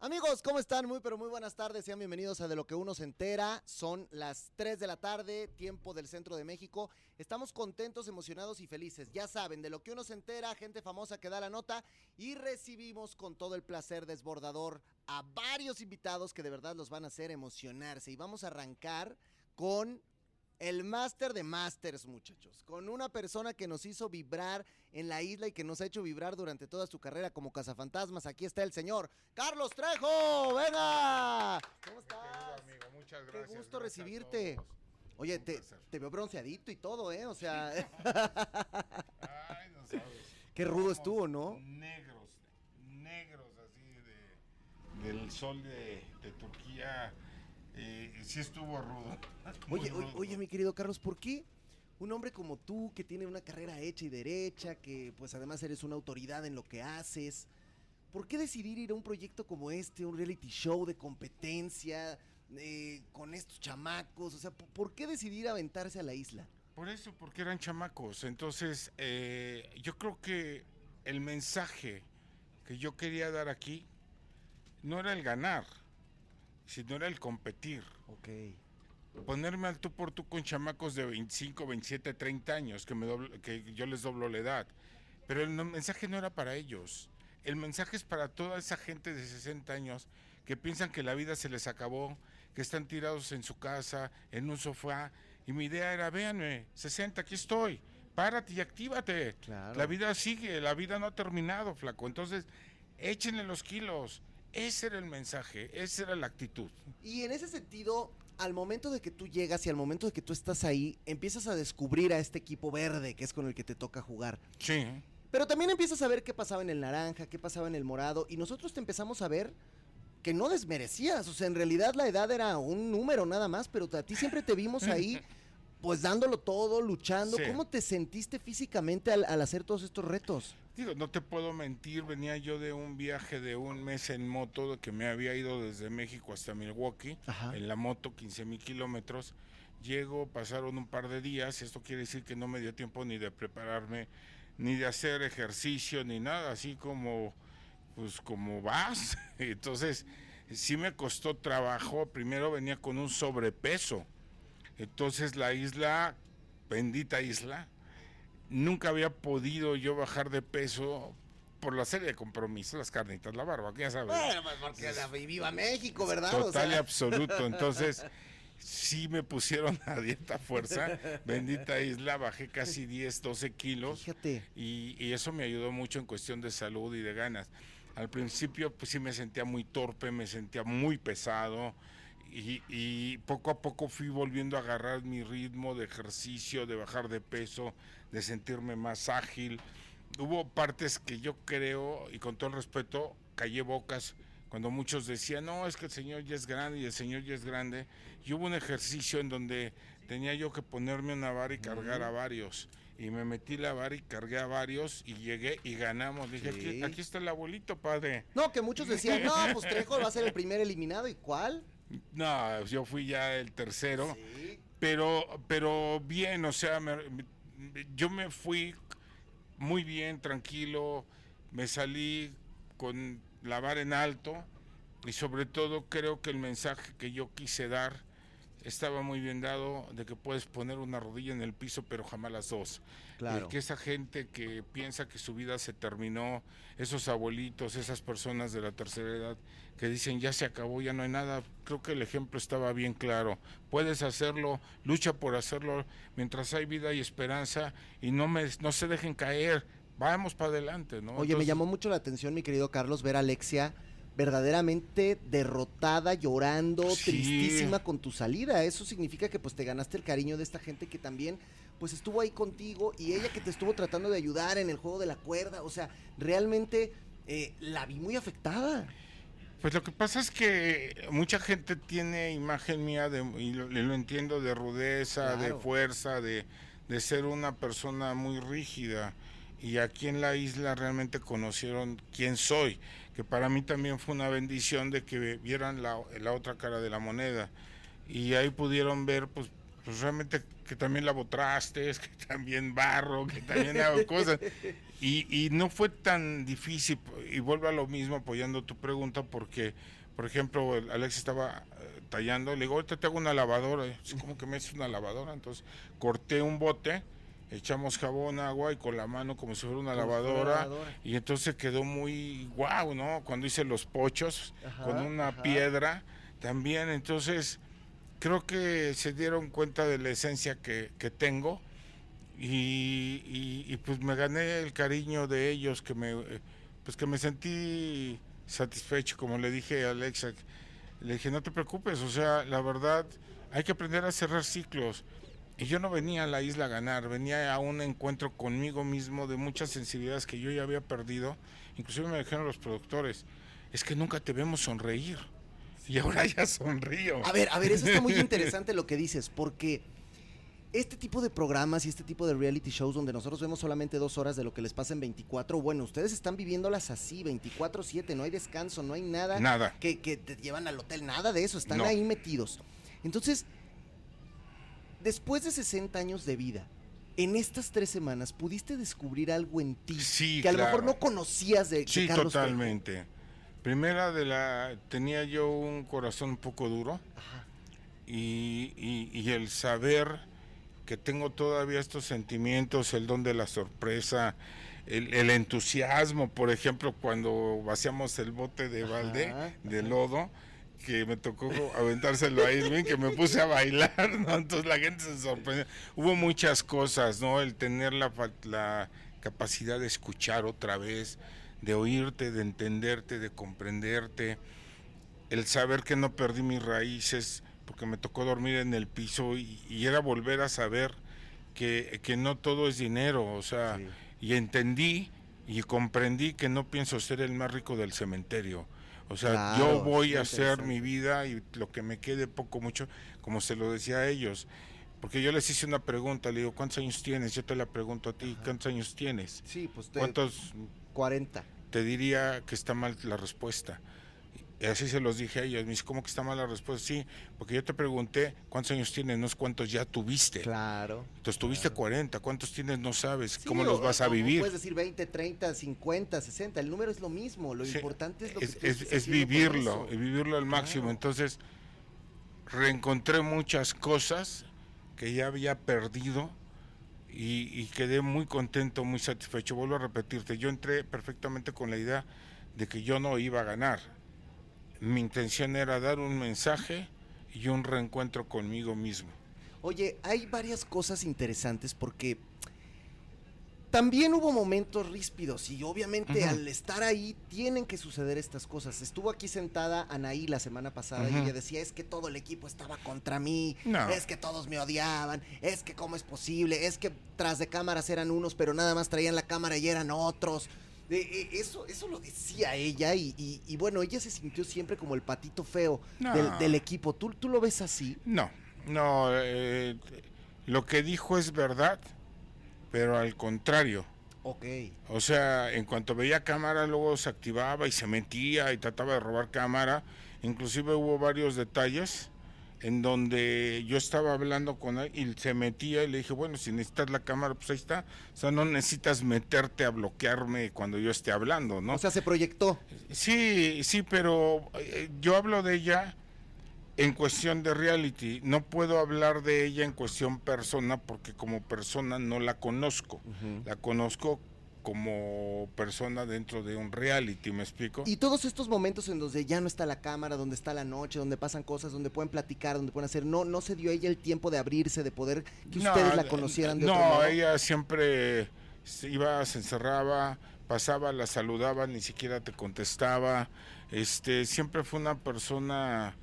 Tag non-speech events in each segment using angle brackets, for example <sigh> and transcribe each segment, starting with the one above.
Amigos, ¿cómo están? Muy pero muy buenas tardes. Sean bienvenidos a De lo que uno se entera. Son las 3 de la tarde, tiempo del centro de México. Estamos contentos, emocionados y felices. Ya saben, de lo que uno se entera, gente famosa que da la nota y recibimos con todo el placer desbordador a varios invitados que de verdad los van a hacer emocionarse. Y vamos a arrancar con el máster de másters, muchachos, con una persona que nos hizo vibrar en la isla y que nos ha hecho vibrar durante toda su carrera como cazafantasmas. Aquí está el señor Carlos Trejo. ¡Venga! ¿Cómo estás? amigo, muchas gracias. Qué gusto recibirte. Oye, te, te, veo bronceadito y todo, ¿eh? O sea. <laughs> Ay, no sabes. Qué rudo estuvo, ¿no? Negros, negros así de, del sol de, de Turquía eh, sí estuvo rudo. <laughs> Oye, oye, mi querido Carlos, ¿por qué un hombre como tú, que tiene una carrera hecha y derecha, que pues además eres una autoridad en lo que haces, ¿por qué decidir ir a un proyecto como este, un reality show de competencia, eh, con estos chamacos? O sea, ¿por qué decidir aventarse a la isla? Por eso, porque eran chamacos. Entonces, eh, yo creo que el mensaje que yo quería dar aquí no era el ganar no era el competir. Ok. Ponerme al tú por tú con chamacos de 25, 27, 30 años, que, me que yo les doblo la edad. Pero el mensaje no era para ellos. El mensaje es para toda esa gente de 60 años que piensan que la vida se les acabó, que están tirados en su casa, en un sofá. Y mi idea era, véanme, 60, aquí estoy, párate y actívate. La vida sigue, la vida no ha terminado, flaco. Entonces, échenle los kilos, ese era el mensaje, esa era la actitud. Y en ese sentido, al momento de que tú llegas y al momento de que tú estás ahí, empiezas a descubrir a este equipo verde que es con el que te toca jugar. Sí. Pero también empiezas a ver qué pasaba en el naranja, qué pasaba en el morado, y nosotros te empezamos a ver que no desmerecías, o sea, en realidad la edad era un número nada más, pero a ti siempre te vimos ahí, <laughs> pues dándolo todo, luchando. ¿Cómo te sentiste físicamente al, al hacer todos estos retos? Digo, no te puedo mentir, venía yo de un viaje de un mes en moto, que me había ido desde México hasta Milwaukee, en la moto, 15 mil kilómetros. Llego, pasaron un par de días, esto quiere decir que no me dio tiempo ni de prepararme, ni de hacer ejercicio, ni nada, así como, pues como vas. <laughs> Entonces, sí me costó trabajo, primero venía con un sobrepeso. Entonces la isla, bendita isla, nunca había podido yo bajar de peso por la serie de compromisos, las carnitas, la barba, que ya sabes. Bueno, pues porque la viva México, ¿verdad? Total y <laughs> absoluto. Entonces, sí me pusieron a dieta fuerza. Bendita isla, bajé casi 10, 12 kilos. Fíjate. Y, y, eso me ayudó mucho en cuestión de salud y de ganas. Al principio, pues sí me sentía muy torpe, me sentía muy pesado y, poco a poco fui volviendo a agarrar mi ritmo de ejercicio, de bajar de peso, de sentirme más ágil. Hubo partes que yo creo, y con todo el respeto, callé bocas cuando muchos decían, no, es que el Señor ya es grande y el Señor ya es grande. Y hubo un ejercicio en donde tenía yo que ponerme una vara y cargar a varios. Y me metí la vara y cargué a varios y llegué y ganamos. Dije, aquí, aquí, está el abuelito, padre. No, que muchos decían, no, pues Trejo va a ser el primer eliminado. ¿Y cuál? No, yo fui ya el tercero. Pero, pero bien, o sea, yo me fui muy bien, tranquilo, me salí con la vara en alto y sobre todo creo que el mensaje que yo quise dar estaba muy bien dado de que puedes poner una rodilla en el piso, pero jamás las dos. Claro. que esa gente que piensa que su vida se terminó, esos abuelitos, esas personas de la tercera edad que dicen ya se acabó, ya no hay nada, creo que el ejemplo estaba bien claro. Puedes hacerlo, lucha por hacerlo mientras hay vida y esperanza y no, me, no se dejen caer. Vamos para adelante, ¿no? Oye, me llamó mucho la atención, mi querido Carlos, ver a Alexia verdaderamente derrotada, llorando, tristísima con tu salida. Eso significa que pues te ganaste el cariño de esta gente que también pues estuvo ahí contigo y ella que te estuvo tratando de ayudar en el juego de la cuerda. O sea, realmente eh, la vi muy afectada. Pues lo que pasa es que mucha gente tiene imagen mía, de, y lo, entiendo, de rudeza, de fuerza, de, de ser una persona muy rígida. Y aquí en la isla realmente conocieron quién soy, que para mí también fue una bendición de que vieran la, otra cara de la moneda. Y ahí pudieron ver pues, pues realmente que también lavo trastes, <laughs> que también barro, que también hago cosas <laughs> Y, y no fue tan difícil, y vuelvo a lo mismo apoyando tu pregunta, porque, por ejemplo, Alex estaba eh, tallando, le digo, ahorita te hago una lavadora, como que me haces una lavadora? Entonces corté un bote, echamos jabón, agua y con la mano como si fuera una lavadora, lavadora. y entonces quedó muy guau, ¿no? Cuando hice los pochos Ajá, con una ajá. piedra también, entonces creo que se dieron cuenta de la esencia que, que tengo y, y- y, pues me gané el cariño de ellos que me pues que me sentí satisfecho como le dije a Alexa le dije no te preocupes o sea la verdad hay que aprender a cerrar ciclos y yo no venía a la isla a ganar venía a un encuentro conmigo mismo de muchas sensibilidades que yo ya había perdido inclusive me dijeron los productores es que nunca te vemos sonreír y ahora ya sonrío. A ver, a ver, eso está muy <laughs> interesante lo que dices, porque este tipo de programas y este tipo de reality shows donde nosotros vemos solamente dos horas de lo que les pasa en 24, bueno, ustedes están viviéndolas así, 24-7, no hay descanso, no hay nada, Nada. Que, que te llevan al hotel, nada de eso, están No. ahí metidos. Entonces, después de 60 años de vida, en estas tres semanas, ¿pudiste descubrir algo en ti Sí, que a lo mejor no conocías de, de Sí, Carlos totalmente. Primera de la tenía yo un corazón un poco duro Ajá. y, y- y el saber que tengo todavía estos sentimientos, el don de la sorpresa, el, el entusiasmo, por ejemplo, cuando vaciamos el bote de balde Ajá, de ajá. lodo, que me tocó aventárselo a Irving, que me puse a bailar, ¿no? Entonces la gente se sorprendió. Hubo muchas cosas, ¿no? El tener la, la capacidad de escuchar otra vez, de oírte, de entenderte, de comprenderte, el saber que no perdí mis raíces, porque me tocó dormir en el piso y, y era volver a saber que, que no todo es dinero, o sea, Sí. y entendí y comprendí que no pienso ser el más rico del cementerio. O sea, Claro, yo voy a hacer mi vida y lo que me quede poco, mucho, como se lo decía a ellos. Porque yo les hice una pregunta, le digo, ¿cuántos años tienes? Yo te la pregunto a ti, ¿cuántos años tienes? Sí, pues te- ¿Cuántos 40. te diría que está mal la respuesta. Y así se los dije a ellos. Me dice, ¿cómo que está mal la respuesta? Sí, porque yo te pregunté cuántos años tienes, no es cuántos ya tuviste. Claro. Entonces tuviste 40, ¿cuántos tienes? No sabes. Sí, ¿Cómo o- los vas a vivir? Puedes decir 20, 30, 50, 60. El número es lo mismo. Lo Sí, importante es lo es, que tú es- es vivirlo, y vivirlo al máximo. Claro. Entonces, reencontré muchas cosas que ya había perdido y, y quedé muy contento, muy satisfecho. Vuelvo a repetirte, yo entré perfectamente con la idea de que yo no iba a ganar. Mi intención era dar un mensaje y un reencuentro conmigo mismo. Oye, hay varias cosas interesantes porque también hubo momentos ríspidos y obviamente al estar ahí tienen que suceder estas cosas. Estuvo aquí sentada Anaí la semana pasada y ella decía, es que todo el equipo estaba contra mí, No. es que todos me odiaban, es que cómo es posible, es que tras de cámaras eran unos pero nada más traían la cámara y eran otros. De- e- eso, eso lo decía ella y, y- y bueno, ella se sintió siempre como el patito feo No. del, del equipo. ¿Tú, ¿Tú lo ves así? No, no, eh, lo que dijo es verdad, pero al contrario. Ok. O sea, en cuanto veía cámara, luego se activaba y se metía y trataba de robar cámara. Inclusive hubo varios detalles en donde yo estaba hablando con él y se metía y le dije, bueno, si necesitas la cámara, pues ahí está. O sea, no necesitas meterte a bloquearme cuando yo esté hablando, ¿no? O sea, se proyectó. Sí, sí, pero eh, yo hablo de ella en cuestión de reality. No puedo hablar de ella en cuestión persona porque como persona no la conozco. La conozco como persona dentro de un reality, ¿me explico? Y todos estos momentos en donde ya no está la cámara, donde está la noche, donde pasan cosas, donde pueden platicar, donde pueden hacer, no, no se dio ella el tiempo de abrirse, de poder que No, ustedes la conocieran de no, otro modo. ella siempre se iba, se encerraba, pasaba, la saludaba, ni siquiera te contestaba. Este, siempre fue una persona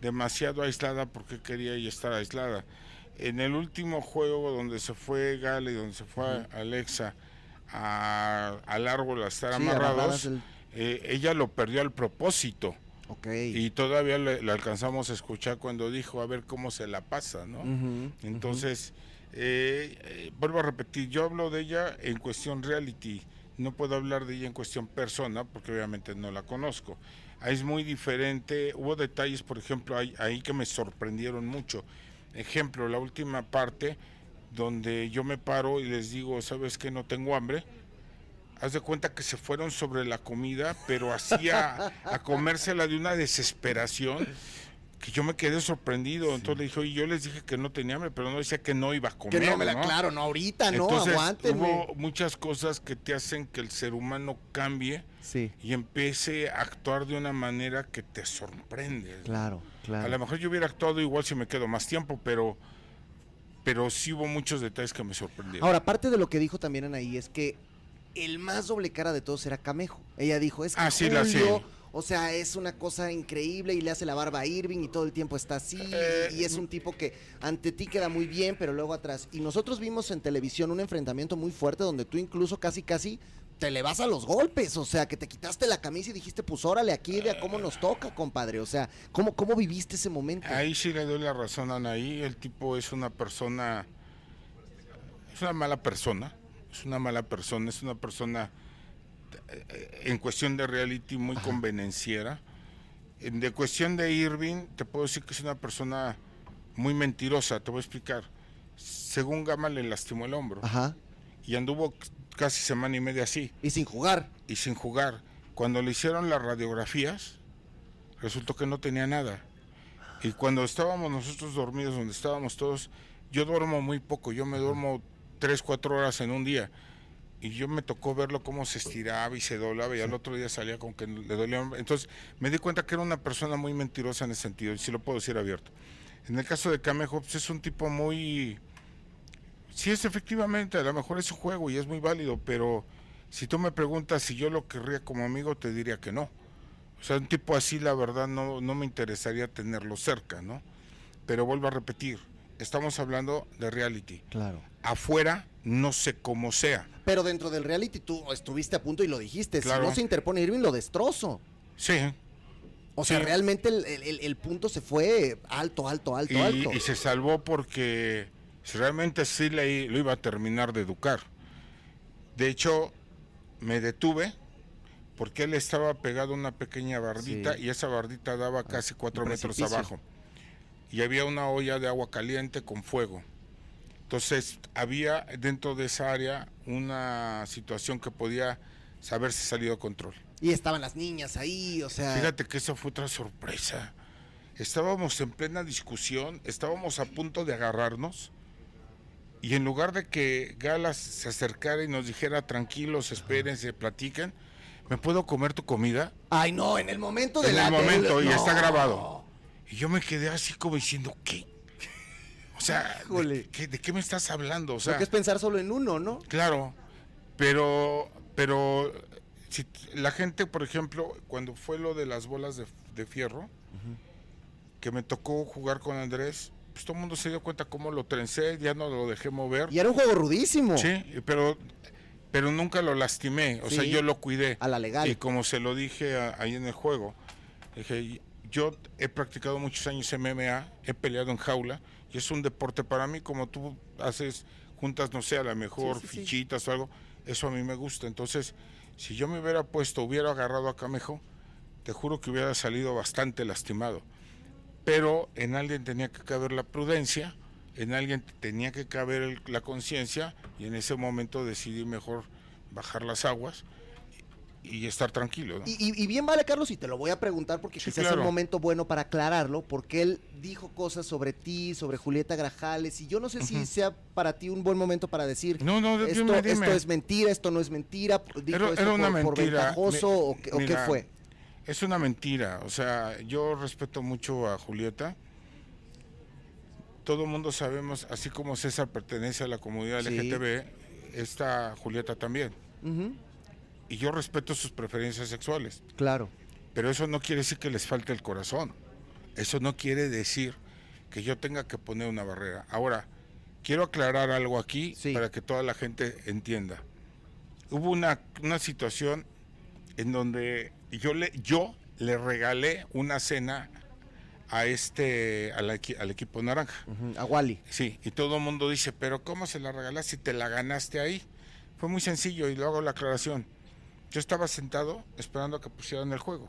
demasiado aislada porque quería ella estar aislada. En el último juego donde se fue Gale, donde se fue. Alexa a- al árbol a estar Sí, amarrados, del- eh, ella lo perdió al propósito. Ok. Y todavía le, le alcanzamos a escuchar cuando dijo a ver cómo se la pasa, ¿no? Ujú, Entonces, eh, eh, vuelvo a repetir, yo hablo de ella en cuestión reality, no puedo hablar de ella en cuestión persona, porque obviamente no la conozco. Ahí es muy diferente, hubo detalles, por ejemplo, ahí, ahí que me sorprendieron mucho. Ejemplo, la última parte donde yo me paro y les digo, ¿sabes qué? No tengo hambre. haz de cuenta que se fueron sobre la comida, pero hacía a comérsela de una desesperación que yo me quedé sorprendido. Entonces le dije, oye, yo les dije que no tenía hambre, pero no decía que no iba a comer. Que no me la, claro, no ahorita, no, Entonces, aguántenme. Hubo muchas cosas que te hacen que el ser humano cambie Sí, y empiece a actuar de una manera que te sorprende. claro, A claro. lo mejor yo hubiera actuado igual si me quedo más tiempo, pero pero sí hubo muchos detalles que me sorprendieron. Ahora, parte de lo que dijo también Anaí es que el más doble cara de todos era Camejo. Ella dijo, es que Ah, sí, la Julio, o sea, es una cosa increíble y le hace la barba a Irving y todo el tiempo está así Eh, y es un tipo que ante ti queda muy bien, pero luego atrás. Y nosotros vimos en televisión un enfrentamiento muy fuerte donde tú incluso casi casi te le vas a los golpes, o sea, que te quitaste la camisa y dijiste, pues órale, aquí de a cómo nos toca, compadre. O sea, ¿cómo, cómo viviste ese momento? Ahí sí le doy la razón a Anaí, el tipo es una persona, es una mala persona, es una mala persona, es una persona eh, en cuestión de reality muy convenenciera. En de cuestión de Irving, te puedo decir que es una persona muy mentirosa, te voy a explicar. Según Gama le lastimó el hombro Ajá. y anduvo casi semana y media así Y sin jugar. y sin jugar. Cuando le hicieron las radiografías, resultó que no tenía nada. Y cuando estábamos nosotros dormidos, donde estábamos todos, yo duermo muy poco, yo me duermo tres, cuatro horas en un día. Y yo me tocó verlo cómo se estiraba y se doblaba y al otro día salía con que le dolía. Entonces me di cuenta que era una persona muy mentirosa en ese sentido, y sí lo puedo decir abierto. En el caso de Camejo, pues es un tipo muy... Sí, es efectivamente, a lo mejor es su juego y es muy válido, pero si tú me preguntas si yo lo querría como amigo, te diría que no. O sea, un tipo así, la verdad, no, no me interesaría tenerlo cerca, ¿no? Pero vuelvo a repetir, estamos hablando de reality. Claro. Afuera, no sé cómo sea. Pero dentro del reality tú estuviste a punto y lo dijiste. Claro. Si no se interpone Irving, lo destrozo. Sí, O sea, Sí. realmente el, el- el punto se fue alto, alto, alto, y, alto. y se salvó porque realmente sí le, lo iba a terminar de educar. De hecho, me detuve porque él estaba pegado a una pequeña bardita Sí. y esa bardita daba casi cuatro metros abajo. Y había una olla de agua caliente con fuego. Entonces, había dentro de esa área una situación que podía haberse salido de control. Y estaban las niñas ahí, o sea. Fíjate que esa fue otra sorpresa. Estábamos en plena discusión, estábamos a punto de agarrarnos y en lugar de que Galas se acercara y nos dijera tranquilos, espérense, platiquen, ¿me puedo comer tu comida? Ay, no, en el momento de En la el momento, del- y está grabado. Y yo me quedé así como diciendo, ¿qué? O sea. ¿de qué, de qué me estás hablando? O sea, que es pensar solo en uno, ¿no? Claro, pero, pero si la gente, por ejemplo, cuando fue lo de las bolas de, de fierro, que me tocó jugar con Andrés, pues todo el mundo se dio cuenta cómo lo trencé, ya no lo dejé mover. Y era un juego rudísimo. Sí, pero, pero nunca lo lastimé, o sea, yo lo cuidé. A la legal. Y como se lo dije a- ahí en el juego, dije, yo he practicado muchos años MMA, he peleado en jaula, y es un deporte para mí, como tú haces juntas, no sé, a lo mejor sí, sí. fichitas o algo, eso a mí me gusta. Entonces, si yo me hubiera puesto, hubiera agarrado a Camejo, te juro que hubiera salido bastante lastimado. Pero en alguien tenía que caber la prudencia, en alguien tenía que caber el- la conciencia, y en ese momento decidí mejor bajar las aguas y, estar tranquilo. ¿no? Y, y- y bien vale, Carlos, y te lo voy a preguntar porque Sí, quizás es un momento bueno para aclararlo, porque él dijo cosas sobre ti, sobre Julieta Grajales, y yo no sé si sea para ti un buen momento para decir, No, no, esto, dime, dime. esto es mentira, esto no es mentira, dijo Era- esto era una por, por mentira. ventajoso, Mi- o, qué, o qué fue. Es una mentira. O sea, yo respeto mucho a Julieta. Todo el mundo sabemos, así como César pertenece a la comunidad Sí. LGTB, esta Julieta también. Y yo respeto sus preferencias sexuales. claro. Pero eso no quiere decir que les falte el corazón. Eso no quiere decir que yo tenga que poner una barrera. Ahora, quiero aclarar algo aquí Sí. para que toda la gente entienda. Hubo una, una situación en donde yo le, yo le regalé una cena a este al, equi- al equipo naranja. A Wally. Sí, y todo el mundo dice, pero ¿cómo se la regalaste si te la ganaste ahí? Fue muy sencillo y luego la aclaración. Yo estaba sentado esperando a que pusieran el juego.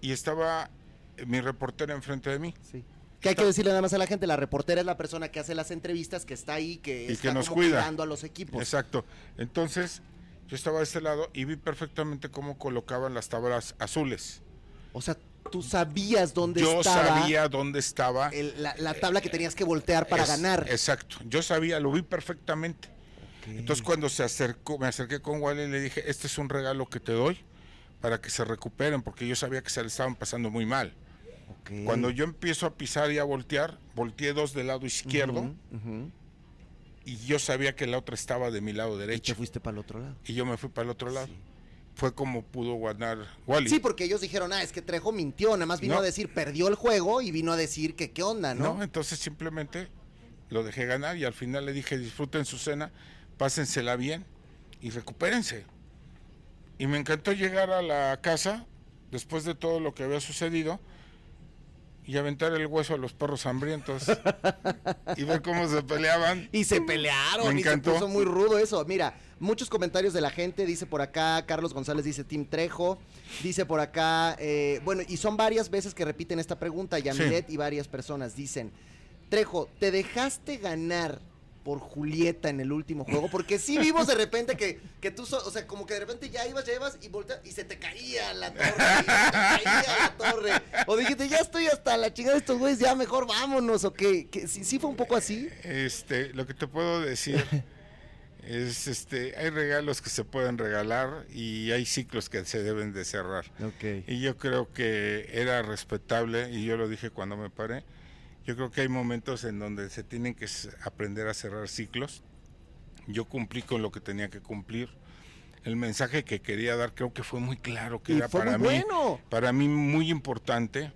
Y estaba eh, mi reportera enfrente de mí. Sí. Que hay que decirle nada más a la gente, la reportera es la persona que hace las entrevistas, que está ahí, que Y está que nos como cuida. cuidando a los equipos. Exacto. Entonces, Yo estaba de este lado y vi perfectamente cómo colocaban las tablas azules. O sea, tú sabías dónde Yo estaba sabía dónde estaba. el- la, la tabla que tenías que voltear para Es- ganar. Exacto. Yo sabía, lo vi perfectamente. Entonces cuando se acercó, me acerqué con Wally y le dije, este es un regalo que te doy para que se recuperen, porque yo sabía que se le estaban pasando muy mal. Cuando yo empiezo a pisar y a voltear, volteé dos del lado izquierdo. Y yo sabía que la otra estaba de mi lado Y te derecho. fuiste para el otro lado. Y yo me fui para el otro lado. Sí. Fue como pudo ganar Wally. Sí, porque ellos dijeron, ah, es que Trejo mintió, nada más vino No. a decir, perdió el juego y vino a decir que qué onda, ¿no? ¿no? Entonces simplemente lo dejé ganar y al final le dije, disfruten su cena, pásensela bien y recupérense. Y me encantó llegar a la casa después de todo lo que había sucedido y aventar el hueso a los perros hambrientos y ver cómo se peleaban. Y se pelearon Me y se encantó. puso muy rudo eso. Mira, muchos comentarios de la gente, dice por acá, Carlos González dice Tim Trejo, dice por acá, eh, bueno, y son varias veces que repiten esta pregunta, Yamilet y varias personas dicen, Trejo, ¿te dejaste ganar por Julieta en el último juego? Porque sí vimos de repente que, que tú, so- o sea, como que de repente ya ibas, ya ibas y volteas y se te caía la torre, y se te caía la torre. O dijiste, ya estoy hasta la chingada de estos güeyes, ya mejor vámonos, o qué, que sí, sí fue un poco así. Este, lo que te puedo decir <laughs> es este, hay regalos que se pueden regalar y hay ciclos que se deben de cerrar. Ok. Y yo creo que era respetable, y yo lo dije cuando me paré, yo creo que hay momentos en donde se tienen que aprender a cerrar ciclos. Yo cumplí con lo que tenía que cumplir. El mensaje que quería dar creo que fue muy claro, que Y era para mí, bueno. para mí muy importante.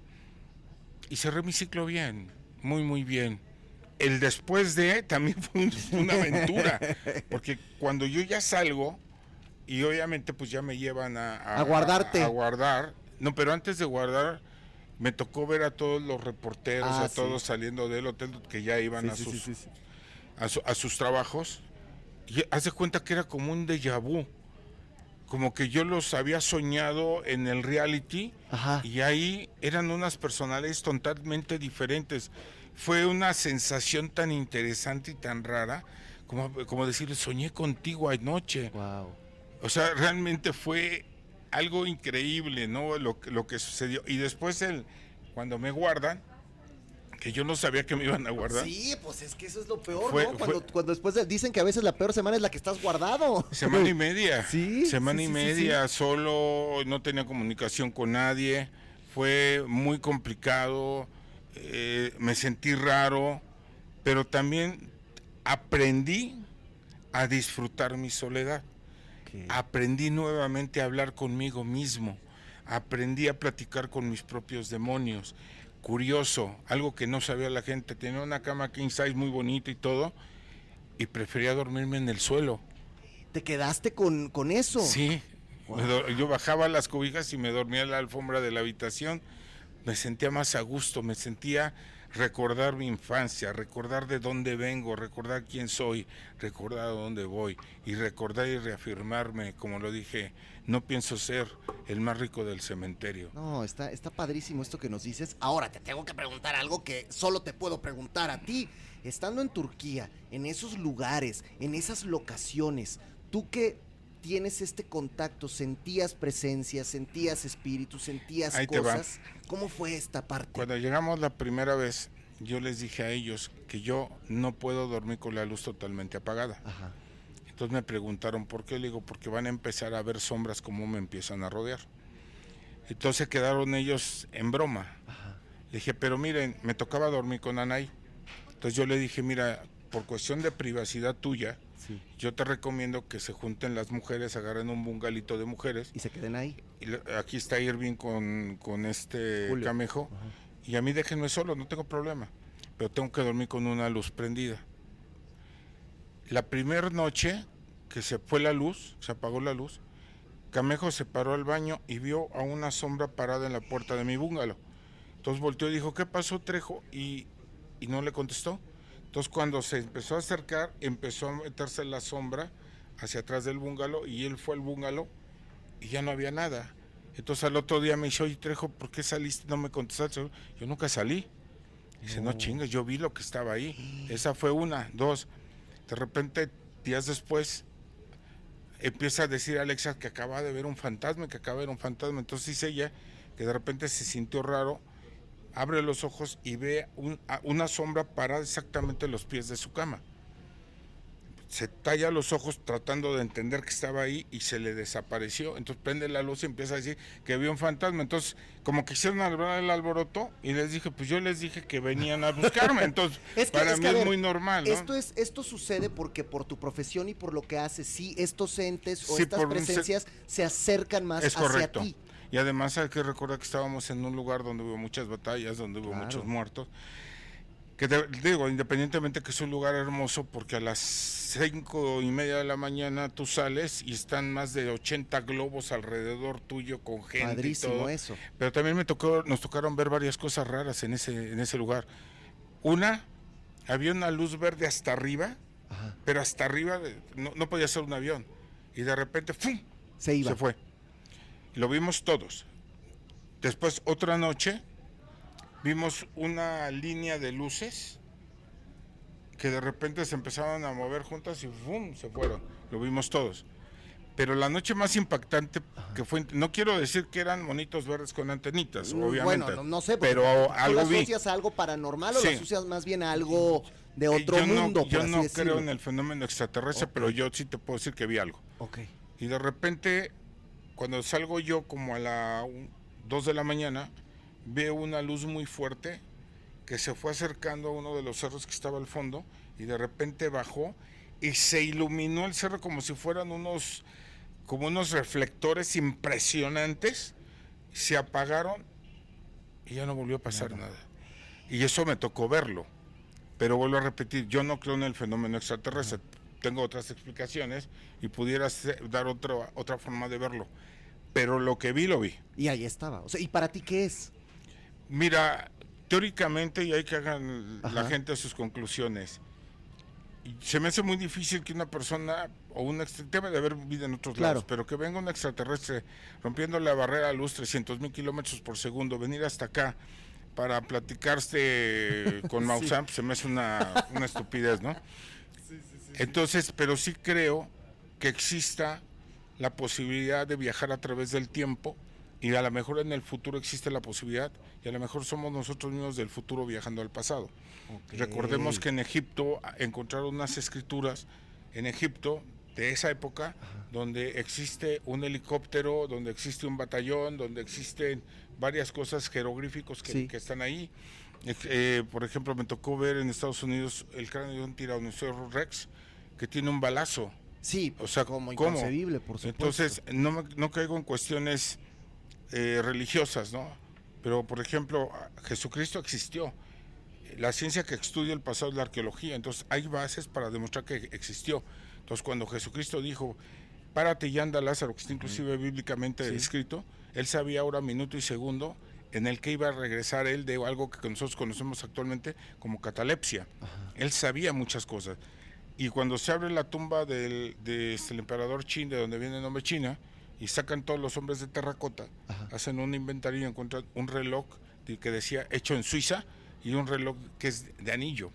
Y cerré mi ciclo bien, muy, muy bien. El después de también <laughs> fue un- una aventura, porque cuando yo ya salgo, y obviamente pues ya me llevan a, A guardarte. A, guardar. No, pero antes de guardar, me tocó ver a todos los reporteros, Ah, a sí. todos saliendo del hotel que ya iban Sí, a, sus, sí, sí, sí. A, su- a sus trabajos. Y hace cuenta que era como un déjà vu. Como que yo los había soñado en el reality Ajá. y ahí eran unas personalidades totalmente diferentes. Fue una sensación tan interesante y tan rara como, como decir, soñé contigo anoche. Wow. O sea, realmente fue algo increíble, ¿no? Lo, que- lo que sucedió. Y después, el, cuando me guardan, que yo no sabía que me iban a guardar, Sí, pues es que eso es lo peor, Fue- ¿no? Cuando, fue- cuando después de- dicen que a veces la peor semana es la que estás guardado. semana y <laughs> media. Sí, Semana sí, y sí, sí, media, solo, no tenía comunicación con nadie. Fue muy complicado, eh, me sentí raro, pero también aprendí a disfrutar mi soledad. Aprendí nuevamente a hablar conmigo mismo. Aprendí a platicar con mis propios demonios. Curioso, algo que no sabía la gente. Tenía una cama king size muy bonita y todo. Y prefería dormirme en el suelo. Te quedaste con, con eso. Sí. Yo bajaba las cobijas y me dormía en la alfombra de la habitación. Me sentía más a gusto, me sentía recordar mi infancia, recordar de dónde vengo, recordar quién soy, recordar a dónde voy y recordar y reafirmarme, como lo dije, no pienso ser el más rico del cementerio. No, está, está padrísimo esto que nos dices. Ahora te tengo que preguntar algo que solo te puedo preguntar a ti. Estando en Turquía, en esos lugares, en esas locaciones, tú que tienes este contacto, sentías presencia, sentías espíritu, sentías Ahí cosas. ¿Cómo fue esta parte? Cuando llegamos la primera vez, yo les dije a ellos que yo no puedo dormir con la luz totalmente apagada. Ajá. Entonces me preguntaron por qué, le digo, porque van a empezar a ver sombras como me empiezan a rodear. Entonces quedaron ellos en broma. Ajá. Le dije, pero miren, me tocaba dormir con Anay. Entonces yo le dije, mira, por cuestión de privacidad tuya, Sí. yo te recomiendo que se junten las mujeres, agarren un bungalito de mujeres. Y se queden ahí. Y aquí está Irving con, con este Julio. camejo. Y a mí déjenme solo, no tengo problema. Pero tengo que dormir con una luz prendida. La primera noche que se fue la luz, se apagó la luz, Camejo se paró al baño y vio a una sombra parada en la puerta de mi bungalow. Entonces volteó y dijo, ¿qué pasó Trejo? Y, y no le contestó. Entonces cuando se empezó a acercar, empezó a meterse la sombra hacia atrás del bungalow y él fue al bungalow y ya no había nada. Entonces al otro día me dice, oye Trejo, ¿por qué saliste? No me contestaste. Yo nunca salí. Dice, no, chingues, yo vi lo que estaba ahí. Esa fue una. Dos, de repente, días después, empieza a decir a Alexa que acaba de ver un fantasma, que acaba de ver un fantasma. Entonces dice ella que de repente se sintió raro, abre los ojos y ve una sombra parada exactamente en los pies de su cama se talla los ojos tratando de entender que estaba ahí y se le desapareció. Entonces prende la luz y empieza a decir que vio un fantasma. Entonces, como quisieron alborotar el alboroto, y les dije, pues yo les dije que venían a buscarme. Entonces, <laughs> para mí es muy normal. Esto, es, esto sucede porque por tu profesión y por lo que haces, sí, estos entes o estas presencias se, acercan más es hacia correcto. ti. Y además hay que recordar que estábamos en un lugar donde hubo muchas batallas, donde hubo muchos muertos que digo, independientemente que es un lugar hermoso, porque a las cinco y media de la mañana tú sales y están más de 80 globos alrededor tuyo con gente Padrísimo y todo. eso. Pero también me tocó, nos tocaron ver varias cosas raras en ese, en ese lugar. Una, había una luz verde hasta arriba, pero hasta arriba no, no, podía ser un avión. Y de repente, ¡fum! Se iba. Se fue. Lo vimos todos. Después, otra noche, vimos una línea de luces que de repente se empezaron a mover juntas y ¡fum! se fueron. Lo vimos todos. Pero la noche más impactante que fue, no quiero decir que eran monitos verdes con antenitas, mm, obviamente. Bueno, no, sé, pero algo asocias a algo paranormal o lo asocias más bien a algo de eh, otro mundo? yo no creo en el fenómeno extraterrestre, pero yo sí te puedo decir que vi algo. Okay. Y de repente, cuando salgo yo como a las 2 de la mañana, veo una luz muy fuerte que se fue acercando a uno de los cerros que estaba al fondo y de repente bajó y se iluminó el cerro como si fueran unos como unos reflectores impresionantes, se apagaron y ya no volvió a pasar nada. Y eso me tocó verlo. Pero vuelvo a repetir, yo no creo en el fenómeno extraterrestre. Tengo otras explicaciones y pudiera dar otra, otra forma de verlo. Pero lo que vi, lo vi. Y ahí estaba. O sea, ¿y para ti qué es? Mira, teóricamente, y hay que hagan la gente sus conclusiones. Se me hace muy difícil que una persona o un debe de haber vida en otros lados, pero que venga un extraterrestre rompiendo la barrera a luz 300 mil kilómetros por segundo, venir hasta acá para platicarse con <laughs> Maussan, se me hace una, una estupidez, ¿no? Entonces, pero sí creo que exista la posibilidad de viajar a través del tiempo y a lo mejor en el futuro existe la posibilidad y a lo mejor somos nosotros mismos del futuro viajando al pasado. Recordemos que en Egipto encontraron unas escrituras en Egipto de esa época donde existe un helicóptero, donde existe un batallón, donde existen varias cosas jeroglíficos que, están ahí. Eh, por ejemplo, me tocó ver en Estados Unidos el cráneo de un tiranosaurio rex que tiene un balazo. Sí, o sea, como inconcebible, por supuesto. Entonces, no, no caigo en cuestiones eh, religiosas, ¿no? Pero, por ejemplo, Jesucristo existió. La ciencia que estudia el pasado es la arqueología, entonces hay bases para demostrar que existió. Entonces, cuando Jesucristo dijo, párate y anda Lázaro, que está inclusive bíblicamente descrito, él sabía ahora minuto y segundo en el que iba a regresar él de algo que nosotros conocemos actualmente como catalepsia. Él sabía muchas cosas. Y cuando se abre la tumba del, de, este, emperador Qin, de donde viene el nombre China, y sacan todos los hombres de terracota, hacen un inventario y encuentran un reloj que decía hecho en Suiza y un reloj que es de anillo.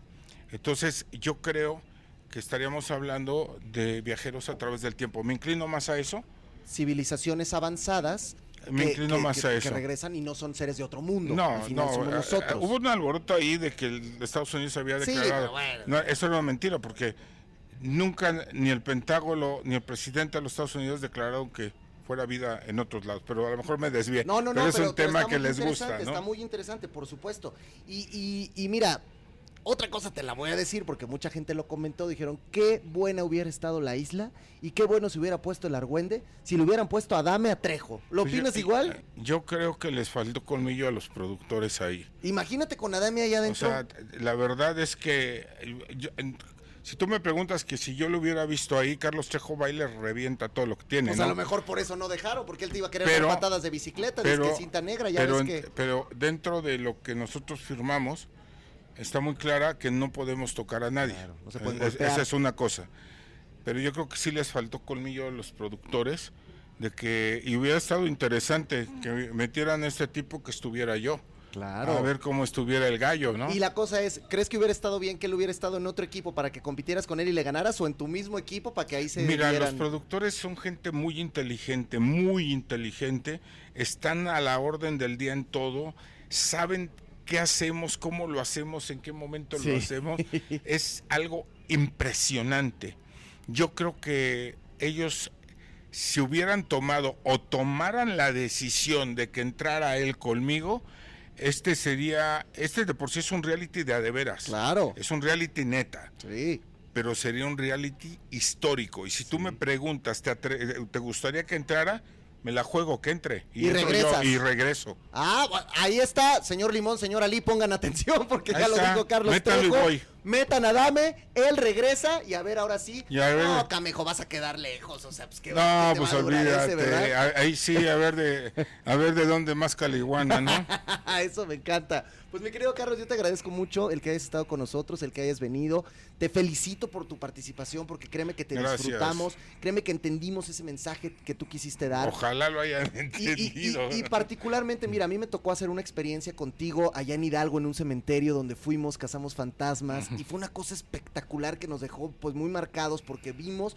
Entonces yo creo que estaríamos hablando de viajeros a través del tiempo. Me inclino más a eso. Civilizaciones avanzadas me inclino más a eso. Que regresan y no son seres de otro mundo. No, no. Eh, nosotros. hubo un alboroto ahí de que Estados Unidos había declarado. no, eso era mentira, porque nunca ni el Pentágono ni el presidente de los Estados Unidos declararon que fuera vida en otros lados, pero a lo mejor me desvié. No, no, no, pero es un tema que les gusta. Está muy interesante, por supuesto. Y, y, mira, otra cosa te la voy a decir porque mucha gente lo comentó, dijeron qué buena hubiera estado la isla y qué bueno se hubiera puesto el Argüende si le hubieran puesto a Dame a Trejo. ¿Lo pues opinas igual? Yo creo que les faltó colmillo a los productores ahí. Imagínate con Adame allá adentro. O sea, la verdad es que si tú me preguntas que si yo lo hubiera visto ahí, Carlos Trejo Baile revienta todo lo que tiene. Pues a lo mejor por eso no dejaron, porque él te iba a querer dar patadas de bicicleta, de cinta negra, ya pero, ves que... pero dentro de lo que nosotros firmamos, está muy clara que no podemos tocar a nadie. esa es una cosa. Pero yo creo que sí les faltó colmillo a los productores de que y hubiera estado interesante que metieran este tipo que estuviera yo Claro. a ver cómo estuviera el gallo, ¿no? Y la cosa es, ¿crees que hubiera estado bien que él hubiera estado en otro equipo para que compitieras con él y le ganaras o en tu mismo equipo para que ahí se Mira, los productores son gente muy inteligente, muy inteligente, están a la orden del día en todo, saben qué hacemos, cómo lo hacemos, en qué momento Sí. lo hacemos. <laughs> Es algo impresionante. Yo creo que ellos, si hubieran tomado o tomaran la decisión de que entrara él conmigo, este sería, este de por sí es un reality de a de veras. Claro. Es un reality neta Sí. pero sería un reality histórico. Y si tú me preguntas, ¿te, ¿te gustaría que entrara? Me la juego, que entre. Y yo y regreso. Ah, ahí está, señor Limón, señor Ali, pongan atención porque Ahí ya lo dijo Carlos Métalo y voy. Metan a Dame, él regresa y a ver ahora sí. No, Camejo, vas a quedar lejos, o sea, pues qué No, qué te pues ese, olvídate. Ahí sí, a ver de, a ver de dónde más caliguana, ¿no? <laughs> Eso me encanta. Pues mi querido Carlos, yo te agradezco mucho el que hayas estado con nosotros, el que hayas venido. Te felicito por tu participación porque créeme que te Gracias. disfrutamos, créeme que entendimos ese mensaje que tú quisiste dar. Ojalá lo hayan Y, y- entendido. y- y particularmente, mira, a mí me tocó hacer una experiencia contigo allá en Hidalgo, en un cementerio donde fuimos, cazamos fantasmas, <laughs> y fue una cosa espectacular que nos dejó pues muy marcados porque vimos,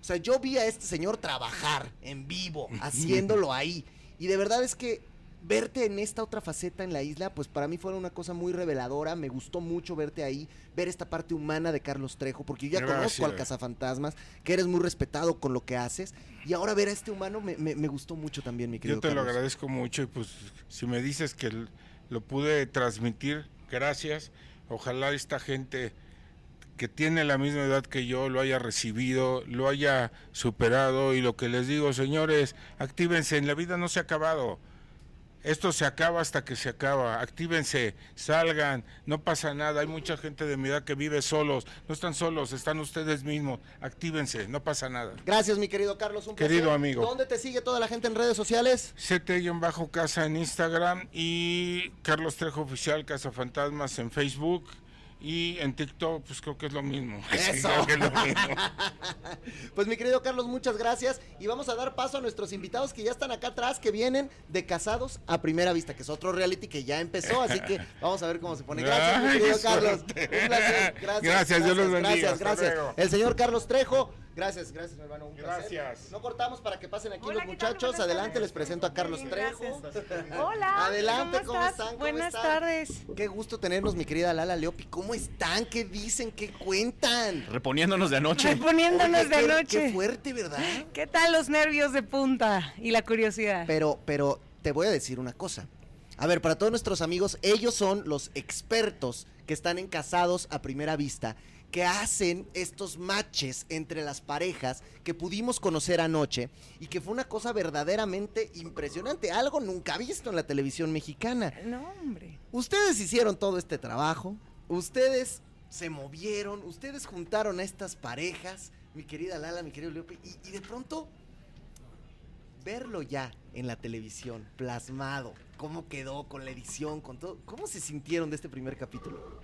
o sea, yo vi a este señor trabajar en vivo, <laughs> haciéndolo ahí, y de verdad es que verte en esta otra faceta en la isla, pues para mí fue una cosa muy reveladora, me gustó mucho verte ahí, ver esta parte humana de Carlos Trejo, porque yo ya conozco al Gracias. cazafantasmas, que eres muy respetado con lo que haces, y ahora ver a este humano me, me- me gustó mucho también, mi querido Yo te lo Carlos. agradezco mucho y pues si me dices que lo pude transmitir, gracias. Ojalá esta gente que tiene la misma edad que yo lo haya recibido, lo haya superado y lo que les digo, señores, actívense, en la vida no se ha acabado. Esto se acaba hasta que se acaba. Actívense, salgan, no pasa nada. Hay mucha gente de mi edad que vive solos. No están solos, están ustedes mismos. Actívense, no pasa nada. Gracias, mi querido Carlos. Un Querido placer. amigo. ¿Dónde te sigue toda la gente en redes sociales? bajo casa en Instagram y Carlos Trejo Oficial Casa Fantasmas en Facebook y en TikTok pues creo que es lo mismo. <laughs> Sí, Eso. creo que es lo mismo. <laughs> Pues mi querido Carlos, muchas gracias. Y vamos a dar paso a nuestros invitados que ya están acá atrás, que vienen de Casados a Primera Vista, que es otro reality que ya empezó. Así que <laughs> vamos a ver cómo se pone. Gracias, mi querido Carlos. Un placer. Gracias. Gracias, Dios los bendiga. Gracias, gracias. El señor Carlos Trejo. Gracias, gracias, mi hermano. Un placer. Gracias. No cortamos para que pasen aquí Hola, los muchachos. Adelante, les presento a Carlos Trejo. Hola. Adelante, ¿cómo están? ¿Cómo Buenas están? tardes. Qué gusto tenernos, mi querida Lala Leopi. ¿Cómo están? ¿Qué dicen? ¿Qué cuentan? Reponiéndonos de anoche. Reponiéndonos Oye, de qué- noche. Qué fuerte, ¿verdad? ¿Qué tal los nervios de punta y la curiosidad? Pero, pero te voy a decir una cosa. A ver, para todos nuestros amigos, ellos son los expertos que están en casados a primera vista, que hacen estos matches entre las parejas que pudimos conocer anoche y que fue una cosa verdaderamente impresionante, algo nunca visto en la televisión mexicana. No, hombre. Ustedes hicieron todo este trabajo, ustedes se movieron, ustedes juntaron a estas parejas, mi querida Lala, mi querido Leope, y, y de pronto verlo ya en la televisión, plasmado, cómo quedó con la edición, con todo, ¿cómo se sintieron de este primer capítulo?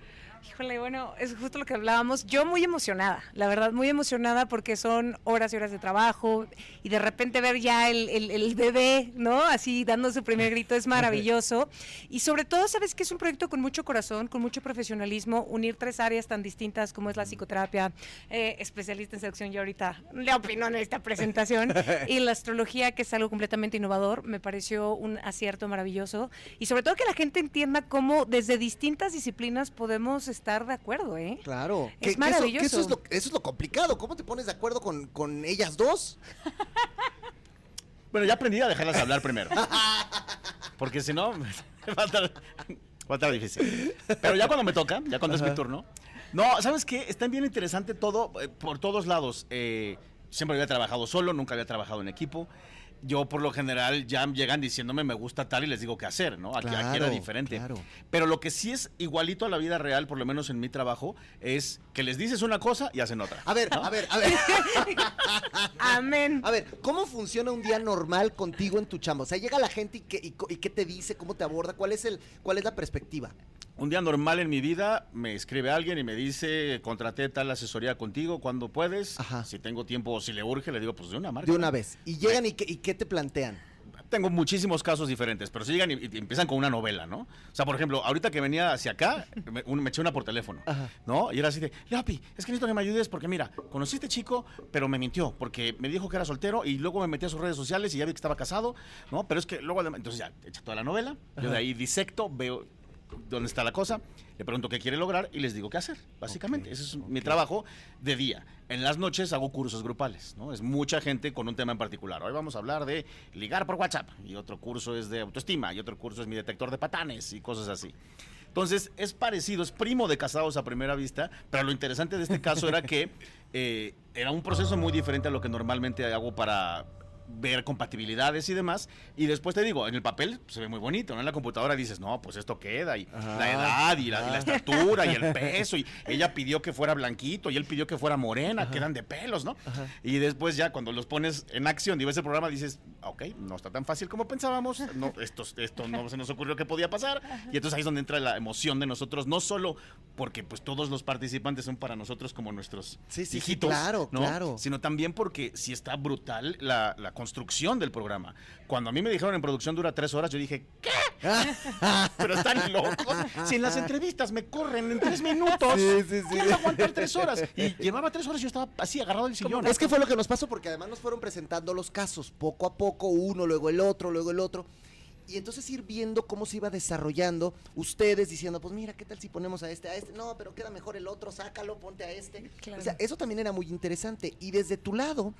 Híjole, bueno, es justo lo que hablábamos. Yo muy emocionada, la verdad, muy emocionada porque son horas y horas de trabajo y de repente ver ya el, el- el bebé, ¿no? Así dando su primer <laughs> grito es maravilloso. Y sobre todo, sabes que es un proyecto con mucho corazón, con mucho profesionalismo, unir tres áreas tan distintas como es la psicoterapia, eh, especialista en seducción, yo ahorita le opino en esta presentación, <laughs> y la astrología, que es algo completamente innovador, me pareció un acierto maravilloso. Y sobre todo que la gente entienda cómo desde distintas disciplinas podemos estar de acuerdo, ¿eh? Claro, Es que- que eso- que maravilloso. eso, es lo, eso es lo complicado, ¿cómo te pones de acuerdo con, con ellas dos? Bueno, ya aprendí a dejarlas hablar primero. Porque si no, <laughs> va a estar, va a estar difícil. Pero ya cuando me toca, ya cuando es mi turno. No, ¿sabes qué? Está bien interesante todo, eh, por todos lados. Eh, siempre había trabajado solo, nunca había trabajado en equipo. Yo, por lo general, ya llegan diciéndome me gusta tal y les digo qué hacer, ¿no? Aquí, aquí era Claro, diferente. claro. Pero lo que sí es igualito a la vida real, por lo menos en mi trabajo, es que les dices una cosa y hacen otra. A ver, a ver, a ver. <laughs> Amén. A ver, ¿cómo funciona un día normal contigo en tu chamba? O sea, llega la gente y qué, y y qué te dice, cómo te aborda, cuál es el, cuál es la perspectiva. Un día normal en mi vida me escribe alguien y me dice, contraté tal asesoría contigo, cuando puedes? Ajá. Si tengo tiempo o si le urge, le digo, pues de una marca. De una vez. Y llegan y qué, y qué te plantean. tengo muchísimos casos diferentes, pero si llegan y, y empiezan con una novela, ¿no? O sea, por ejemplo, ahorita que venía hacia acá, me, un- me eché una por teléfono, ¿no? Y era así de, Lapi, es que necesito que me ayudes porque mira, conocí a este chico, pero me mintió, porque me dijo que era soltero y luego me metí a sus redes sociales y ya vi que estaba casado, ¿no? Pero es que luego, además- entonces ya, echa toda la novela, yo de ahí disecto, veo dónde está la cosa, le pregunto qué quiere lograr y les digo qué hacer, básicamente. Ese es mi trabajo de día. En las noches hago cursos grupales, ¿no? Es mucha gente con un tema en particular. Hoy vamos a hablar de ligar por WhatsApp y otro curso es de autoestima y otro curso es mi detector de patanes y cosas así. Entonces, es parecido, es primo de casados a primera vista, pero lo interesante de este caso era que <laughs> eh, era un proceso muy diferente a lo que normalmente hago para ver compatibilidades y demás. Y después te digo, en el papel se ve muy bonito, ¿no? En la computadora dices, no, pues esto queda, y Ajá. la edad, y la, y la estatura, y el <laughs> peso, y ella pidió que fuera blanquito, y él pidió que fuera morena, quedan de pelos, ¿no? Y después ya cuando los pones en acción y ves el programa dices, "Ah, ok, no está tan fácil como pensábamos, no, esto, esto no se nos ocurrió que podía pasar. Y entonces ahí es donde entra la emoción de nosotros, no solo porque pues todos los participantes son para nosotros como nuestros Sí, sí, sí, hijitos, claro, ¿no? claro. Sino también porque si está brutal la, la construcción del programa. Cuando a mí me dijeron en producción dura tres horas, yo dije, ¿qué? <laughs> Pero están locos. Si en las entrevistas me corren en tres minutos, Sí, sí, sí. ¿quién va a aguantar tres horas? Y llevaba tres horas y yo estaba así agarrado del sillón. Es que fue lo que nos pasó porque además nos fueron presentando los casos poco a poco, uno, luego el otro, luego el otro. Y entonces ir viendo cómo se iba desarrollando, ustedes diciendo, pues mira, ¿qué tal si ponemos a este, a este? No, pero queda mejor el otro, sácalo, ponte a este. Claro. O sea, eso también era muy interesante. Y desde tu lado,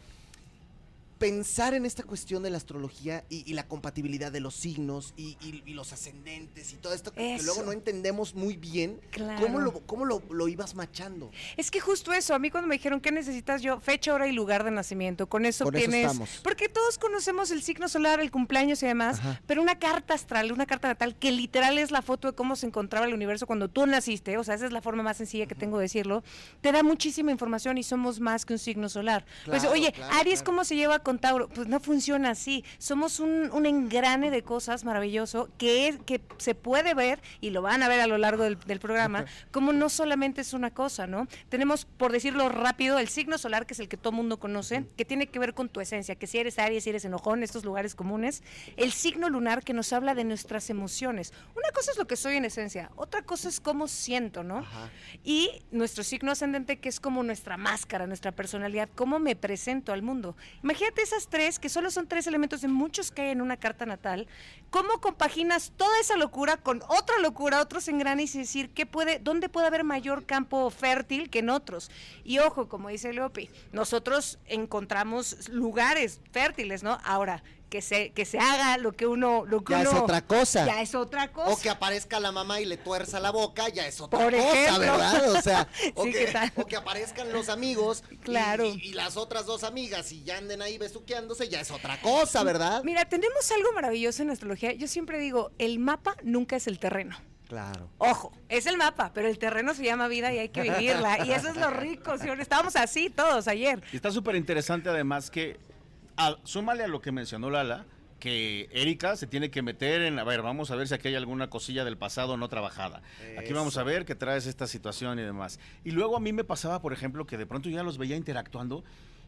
pensar en esta cuestión de la astrología y, y la compatibilidad de los signos y, y- y los ascendentes y todo esto que, que luego no entendemos muy bien, Claro. ¿cómo, lo, cómo lo, lo ibas machando? Es que justo eso, a mí cuando me dijeron qué necesitas yo, fecha, hora y lugar de nacimiento, con eso Con eso tienes, estamos. porque todos conocemos el signo solar, el cumpleaños y demás, Ajá. pero una carta astral, una carta natal que literal es la foto de cómo se encontraba el universo cuando tú naciste, o sea, esa es la forma más sencilla que tengo de decirlo, te da muchísima información y somos más que un signo solar. pues, oye, claro, Aries. ¿cómo se lleva con Tauro? Pues no funciona así, somos un, un engrane de cosas maravilloso que, es, que se puede ver, y lo van a ver a lo largo del, del programa, como no solamente es una cosa, ¿no? Tenemos, por decirlo rápido, el signo solar, que es el que todo mundo conoce, que tiene que ver con tu esencia, que si eres Aries, si eres enojón, estos lugares comunes. El signo lunar, que nos habla de nuestras emociones. Una cosa es lo que soy en esencia, otra cosa es cómo siento, ¿no? Ajá. Y nuestro signo ascendente, que es como nuestra máscara, nuestra personalidad, cómo me presento al mundo. Imagínate esas tres, que solo son tres elementos de muchos que hay en una carta natal, cómo compaginas toda esa locura con otra locura, otros engranes y decir qué puede, dónde puede haber mayor campo fértil que en otros. Y ojo, como dice Leopi, nosotros encontramos lugares fértiles, ¿no? Ahora, que se, que se haga lo que uno, lo que Ya es otra cosa. Ya es otra cosa. O que aparezca la mamá y le tuerza la boca, ya es otra Por cosa, ejemplo. ¿verdad? O sea, <laughs> o, Sí, que, aparezcan los amigos y- Claro. y, y las otras dos amigas y ya anden ahí besuqueándose, ya es otra cosa, ¿verdad? Mira, tenemos algo maravilloso en astrología. Yo siempre digo, el mapa nunca es el terreno. Claro. Ojo, es el mapa, pero el terreno se llama vida y hay que vivirla. Y eso es lo rico, señor. Estábamos así todos ayer. Y está súper interesante además que, a- súmale a lo que mencionó Lala, que Erika se tiene que meter en, a ver, vamos a ver si aquí hay alguna cosilla del pasado no trabajada. Aquí vamos a ver que traes esta situación y demás. Y luego a mí me pasaba, por ejemplo, que de pronto ya los veía interactuando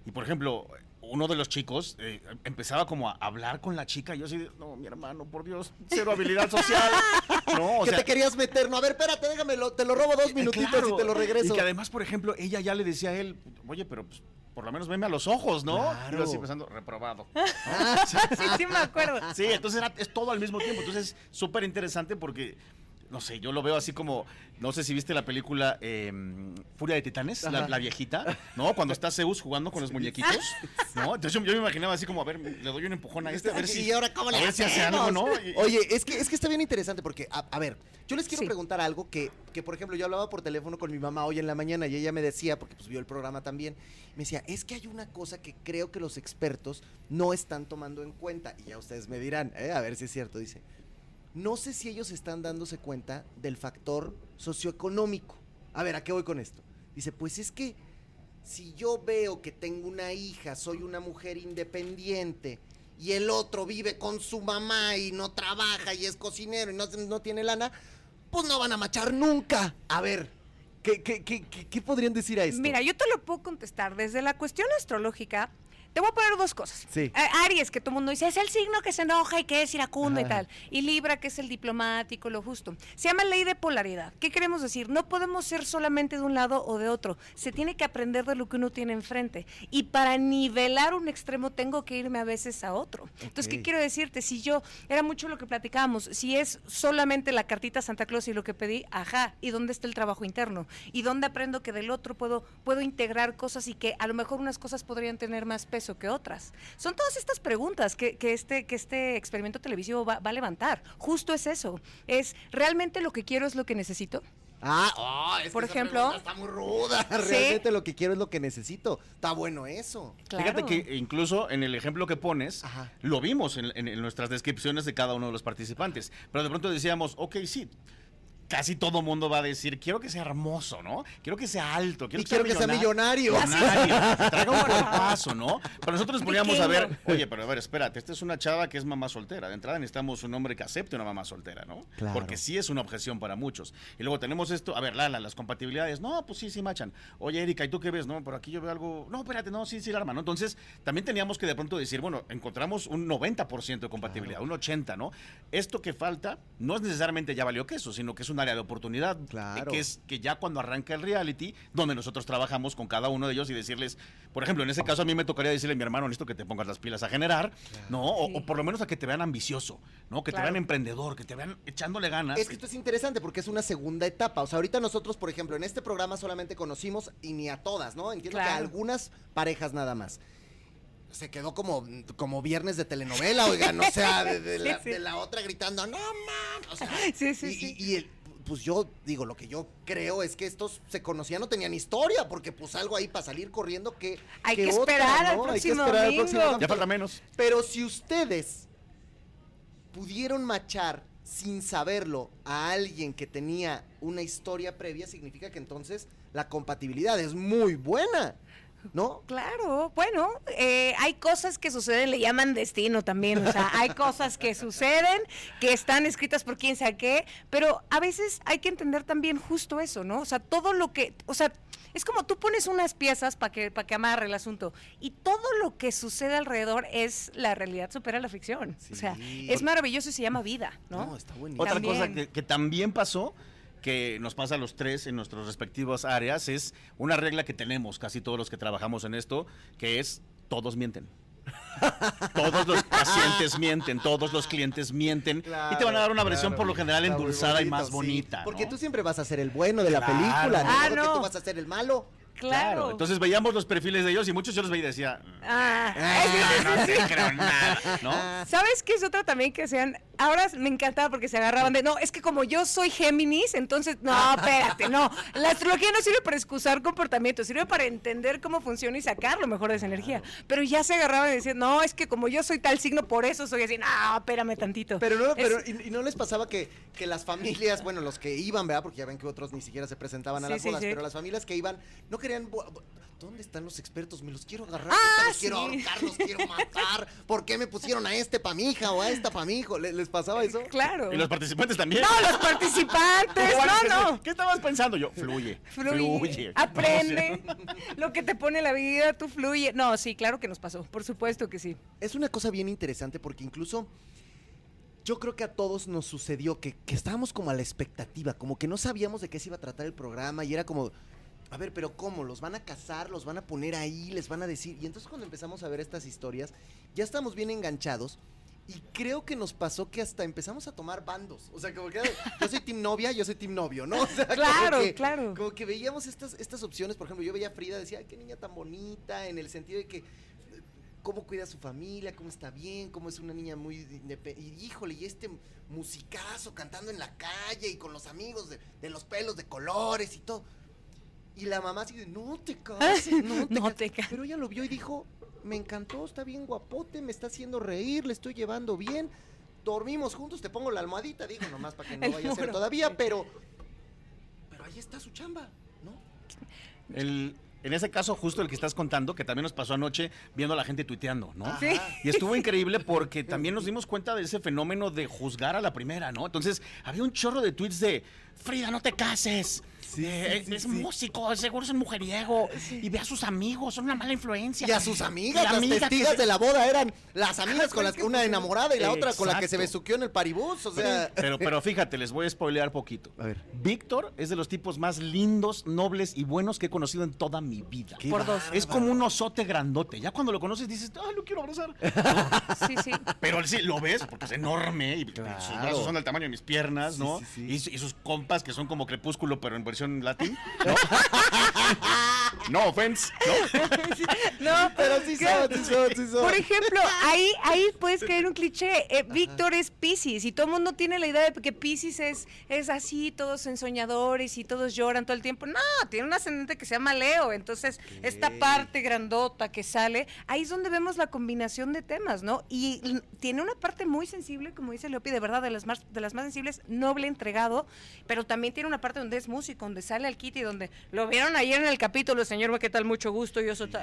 y, por ejemplo, uno de los chicos eh, empezaba como a hablar con la chica y yo así, de, no, mi hermano, por Dios, cero habilidad social. <laughs> No, o que sea, te querías meter, no, a ver, espérate, déjame, te lo robo dos eh, minutitos claro. y te lo regreso. Y que además, por ejemplo, ella ya le decía a él, oye, pero pues, por lo menos veme a los ojos, ¿no? Claro. Y yo así pensando, reprobado. <laughs> Sí, sí, me acuerdo. Sí, entonces era, es todo al mismo tiempo. Entonces es súper interesante porque, no sé, yo lo veo así como, no sé si viste la película eh, Furia de Titanes, la, viejita, ¿no? Cuando está Zeus jugando con los muñequitos, <laughs> ¿no? Entonces yo, yo me imaginaba así como, a ver, le doy un empujón a este, a ver <laughs> si, y ahora cómo le a ver si hace algo, ¿no? Y- Oye, es que, es que está bien interesante porque, a, a ver, yo les quiero Sí. preguntar algo que, que, por ejemplo, yo hablaba por teléfono con mi mamá hoy en la mañana y ella me decía, porque pues vio el programa también, me decía, es que hay una cosa que creo que los expertos no están tomando en cuenta, y ya ustedes me dirán, ¿eh? a ver si es cierto, dice, no sé si ellos están dándose cuenta del factor socioeconómico. A ver, ¿a qué voy con esto? Dice, pues es que si yo veo que tengo una hija, soy una mujer independiente y el otro vive con su mamá y no trabaja y es cocinero y no, tiene lana, pues no van a machar nunca. A ver, ¿qué, qué, qué, qué- qué podrían decir a esto? Mira, yo te lo puedo contestar. Desde la cuestión astrológica, Te voy a poner dos cosas. Sí. A- Aries, que todo el mundo dice, es el signo que se enoja y que es iracundo y Ajá. tal. Y Libra, que es el diplomático, lo justo. Se llama ley de polaridad. ¿Qué queremos decir? No podemos ser solamente de un lado o de otro. Se tiene que aprender de lo que uno tiene enfrente. Y para nivelar un extremo tengo que irme a veces a otro. Entonces, ¿qué quiero decirte? Si yo, era mucho lo que platicábamos, si es solamente la cartita Santa Claus y lo que pedí, ajá, ¿y dónde está el trabajo interno? ¿Y dónde aprendo que del otro puedo, puedo integrar cosas y que a lo mejor unas cosas podrían tener más peso que otras? Son todas estas preguntas que, que este, que este experimento televisivo va, va a levantar. Justo es eso. Es, ¿realmente lo que quiero es lo que necesito? Ah, oh, es Por esa ejemplo. está muy ruda. <laughs> Sí. Realmente lo que quiero es lo que necesito. Está bueno eso. Fíjate que incluso en el ejemplo que pones, Ajá. lo vimos en, en- en nuestras descripciones de cada uno de los participantes. Pero de pronto decíamos, ok, sí. Casi todo mundo va a decir, quiero que sea hermoso, ¿no? Quiero que sea alto, quiero Y que sea quiero que sea millonario. millonario. <laughs> Traiga un cuerpazo, ¿no? Pero nosotros nos poníamos a ver, oye, pero a ver, espérate, esta es una chava que es mamá soltera. De entrada necesitamos un hombre que acepte una mamá soltera, ¿no? Claro. Porque sí es una objeción para muchos. Y luego tenemos esto, a ver, Lala, las compatibilidades. No, pues sí, sí machan. Oye, Erika, ¿y tú qué ves? No, pero aquí yo veo algo. No, espérate, no, sí, sí, la arma, ¿no? Entonces, también teníamos que de pronto decir, bueno, encontramos un 90% de compatibilidad, un 80%, ¿no? Esto que falta no es necesariamente ya valió queso, sino que es un área de oportunidad. Claro. Que es que ya cuando arranca el reality, donde nosotros trabajamos con cada uno de ellos y decirles, por ejemplo, en ese caso a mí me tocaría decirle a mi hermano, necesito que te pongas las pilas a generar, ¿no? O, Sí. o por lo menos a que te vean ambicioso, ¿no? Que te Claro. vean emprendedor, que te vean echándole ganas. Es que esto es interesante porque es una segunda etapa. O sea, ahorita nosotros, por ejemplo, en este programa solamente conocimos y ni a todas, ¿no? Entiendo que a Claro. algunas parejas nada más. Se quedó como, como viernes de telenovela, oigan, o sea, de, de <laughs> la, Sí, sí. de la otra gritando, no man. O sea, Sí, sí, y, sí. y- y el- pues yo digo, lo que yo creo es que estos se conocían, no tenían historia, porque pues algo ahí para salir corriendo que. Hay que otra, esperar al ¿no? Hay que próximo esperar al domingo. próximo ya capítulo. falta menos. Pero si ustedes pudieron machar sin saberlo a alguien que tenía una historia previa, significa que entonces la compatibilidad es muy buena, ¿no? Claro, bueno, eh, hay cosas que suceden, le llaman destino también, o sea, hay cosas que suceden, que están escritas por quién sabe qué, pero a veces hay que entender también justo eso, ¿no? O sea, todo lo que, o sea, es como tú pones unas piezas para que, para que amarre el asunto y todo lo que sucede alrededor es la realidad supera la ficción, o sea, es maravilloso y se llama vida, ¿no? está buenísimo. Otra También. cosa que, que también pasó, que nos pasa a los tres en nuestras respectivas áreas, es una regla que tenemos casi todos los que trabajamos en esto, que es todos mienten. <laughs> todos los pacientes mienten, todos los clientes mienten y te van a dar una versión Claro, por lo general endulzada y más sí. bonita. Porque ¿no? tú siempre vas a ser el bueno de la Claro. película, ¿no? Ah, no. tú vas a ser el malo. Claro. Entonces veíamos los perfiles de ellos y muchos yo los veía y decía, Ah, "Ah, <laughs> no te creo nada, ¿no? <laughs> ¿Sabes qué es otra también que sean? Ahora me encantaba porque se agarraban de, no, es que como yo soy Géminis, entonces, no, espérate, no. La astrología no sirve para excusar comportamientos, sirve para entender cómo funciona y sacar lo mejor de esa energía. Pero ya se agarraban y decían, no, es que como yo soy tal signo, por eso soy así, no, espérame tantito. Pero no, Es- pero y, y no les pasaba que, que las familias, bueno, los que iban, ¿verdad? Porque ya ven que otros ni siquiera se presentaban a Sí, las sí, bodas, sí. pero las familias que iban no querían. ¿Dónde están los expertos? Me los quiero agarrar, Ah, los quiero ahorcar, los quiero <laughs> matar. ¿Por qué me pusieron a este pa' mi hija o a esta pa' mi hijo? ¿Le- ¿Les pasaba eso? Claro. Y los participantes también. No, los participantes, no, no. ¿Qué estabas pensando? Yo, fluye, Fluye, fluye. aprende, <laughs> lo que te pone la vida, tú fluye. No, sí, claro que nos pasó, por supuesto que sí. Es una cosa bien interesante porque incluso yo creo que a todos nos sucedió que, que estábamos como a la expectativa, como que no sabíamos de qué se iba a tratar el programa y era como, a ver, pero ¿cómo? ¿Los van a casar? ¿Los van a poner ahí? ¿Les van a decir? Y entonces cuando empezamos a ver estas historias, ya estamos bien enganchados. Y creo que nos pasó que hasta empezamos a tomar bandos. O sea, como que yo soy team novia, yo soy team novio, ¿no? <laughs> O sea, como Claro, que- claro. Como que veíamos estas, estas opciones. Por ejemplo, yo veía a Frida, decía, ay, qué niña tan bonita, en el sentido de que cómo cuida a su familia, cómo está bien, cómo es una niña muy indepe- Y híjole, y este musicazo cantando en la calle y con los amigos de, de los pelos de colores y todo. Y la mamá así de, no te cases, <laughs> no te, No cases". te cases. Pero ella lo vio y dijo, me encantó, está bien guapote, me está haciendo reír, le estoy llevando bien. Dormimos juntos, te pongo la almohadita, digo, nomás para que no vaya a ser todavía, pero... Pero ahí está su chamba, ¿no? El- en ese caso, justo el que estás contando, que también nos pasó anoche viendo a la gente tuiteando, ¿no? Ajá. Sí. Y estuvo increíble porque también nos dimos cuenta de ese fenómeno de juzgar a la primera, ¿no? Entonces, había un chorro de tweets de, Frida, no te cases. Eh, sí, es sí. músico, seguro es un mujeriego. Y ve a sus amigos, son una mala influencia. Y a sus amigas, La las amiga testigas se- de la boda eran las amigas con las que una enamorada y la otra con la que se besuqueó en el paribús, o sea... Pero, pero fíjate, les voy a spoilear poquito. A ver. Víctor es de los tipos más lindos, nobles y buenos que he conocido en toda mi vida. Qué Por dos. Es como un osote grandote. Ya cuando lo conoces dices, ay, lo quiero abrazar. <laughs> Sí, sí. Pero sí lo ves porque es enorme y Claro. sus brazos son del tamaño de mis piernas, Sí, ¿no? sí, sí. Y, su- y sus compas que son como crepúsculo, pero en versión latín, ¿no? no offense, ¿no? No, Pero sí son, sí son, sí son. Por ejemplo, ahí, ahí puedes caer un cliché. Eh, Víctor es Pisces y todo el mundo tiene la idea de que Pisces es, es así, todos ensoñadores y todos lloran todo el tiempo. No, tiene un ascendente que se llama Leo. Entonces, esta parte grandota que sale, ahí es donde vemos la combinación de temas, ¿no? Y tiene una parte muy sensible, como dice Leopi, de verdad, de las más, de las más sensibles, noble, entregado, pero también tiene una parte donde es músico, donde sale al Kitty, donde lo vieron ayer en el capítulo, señor, ¿qué tal? Mucho gusto, yo soy... Eh,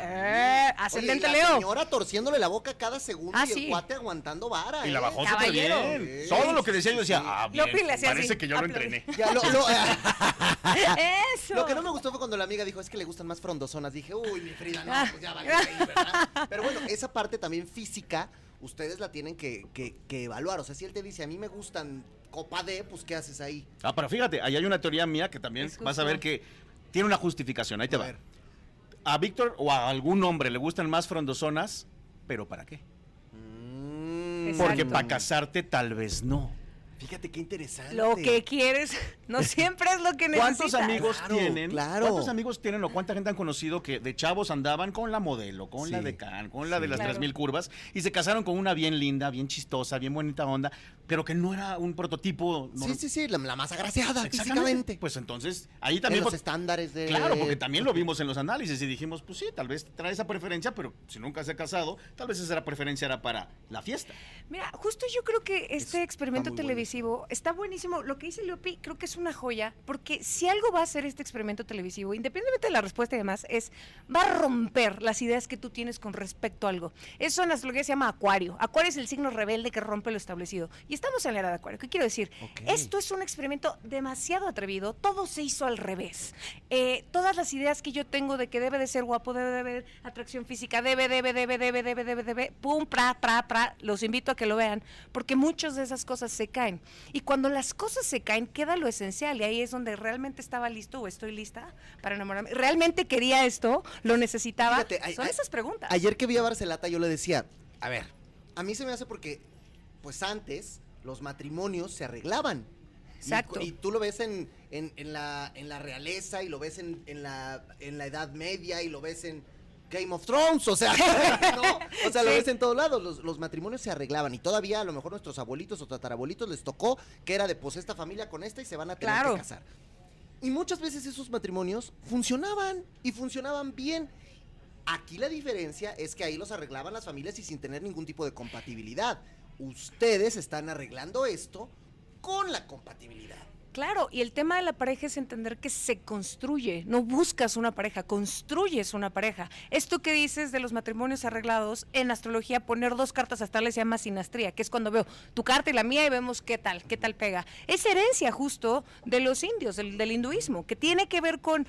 Oye, ascendente la Leo. señora torciéndole la boca cada segundo Ah, y el sí. cuate aguantando vara. Y la ¿eh? bajó súper Caballero. bien. Sí, Todo lo que decía yo decía, sí. ah, bien, Lopi le hacía parece así, que yo lo aplaudí. entrené. Ya, lo, lo- <laughs> Eso. lo que no me gustó fue cuando la amiga dijo, es que le gustan más frondosonas. Dije, uy, mi Frida, no, Ah. pues ya vale, ahí, ¿verdad? Pero bueno, esa parte también física, ustedes la tienen que, que- que evaluar. O sea, si él te dice, a mí me gustan copa D, pues ¿qué haces ahí? Ah, pero fíjate, ahí hay una teoría mía que también vas a ver que tiene una justificación. Ahí te A va. ver. A Víctor o a algún hombre le gustan más frondosonas, pero ¿para qué? Mm. Porque para casarte tal vez no. Fíjate qué interesante. Lo que quieres <laughs> no siempre es lo que necesitas. ¿Cuántos amigos Claro, tienen? claro. ¿Cuántos amigos tienen o cuánta gente han conocido que de chavos andaban con la modelo, con la Sí. de Can, con la de las Claro. 3000 curvas y se casaron con una bien linda, bien chistosa, bien bonita onda, pero que no era un prototipo Sí, nor- sí, sí, la, la más agraciada Exactamente. físicamente. Pues entonces, ahí en también los estándares de... Claro, porque también lo vimos en los análisis y dijimos, pues sí, tal vez trae esa preferencia, pero si nunca se ha casado, tal vez esa preferencia era para la fiesta. Mira, justo yo creo que este Es- experimento muy televisivo está buenísimo. Lo que dice Leopi creo que es una joya, porque si algo va a hacer este experimento televisivo, independientemente de la respuesta y demás, es va a romper las ideas que tú tienes con respecto a algo. Eso en astrología se llama Acuario. Acuario es el signo rebelde que rompe lo establecido. Y estamos en la era de Acuario. ¿Qué quiero decir? Esto es un experimento demasiado atrevido. Todo se hizo al revés. Eh, todas las ideas que yo tengo de que debe de ser guapo, debe de haber atracción física, debe, debe, debe, debe, debe, debe, debe, pum, pra, pra, pra, los invito a que lo vean, porque muchas de esas cosas se caen. Y cuando las cosas se caen, queda lo esencial, y ahí es donde realmente estaba listo o estoy lista para enamorarme. ¿Realmente quería esto? ¿Lo necesitaba? Fíjate, Son esas preguntas. Ayer que vi a Barcelata yo le decía, a ver, a mí se me hace porque, pues antes, los matrimonios se arreglaban. Y- Exacto. Y, tú lo ves en, en- en la, en la realeza y lo ves en, en la, en la Edad Media y lo ves en Game of Thrones, o sea, <laughs> ¿no? O sea, lo ves en todos lados. Los, los matrimonios se arreglaban y todavía a lo mejor nuestros abuelitos o tatarabuelitos les tocó que era de pues esta familia con esta y se van a tener Claro. que casar. Y muchas veces esos matrimonios funcionaban y funcionaban bien. Aquí la diferencia es que ahí los arreglaban las familias y sin tener ningún tipo de compatibilidad. Ustedes están arreglando esto con la compatibilidad. Claro, y el tema de la pareja es entender que se construye, no buscas una pareja, construyes una pareja. Esto que dices de los matrimonios arreglados, en astrología poner dos cartas astrales se llama sinastría, que es cuando veo tu carta y la mía y vemos qué tal, qué tal pega. Es herencia justo de los indios, del, hinduismo, que tiene que ver con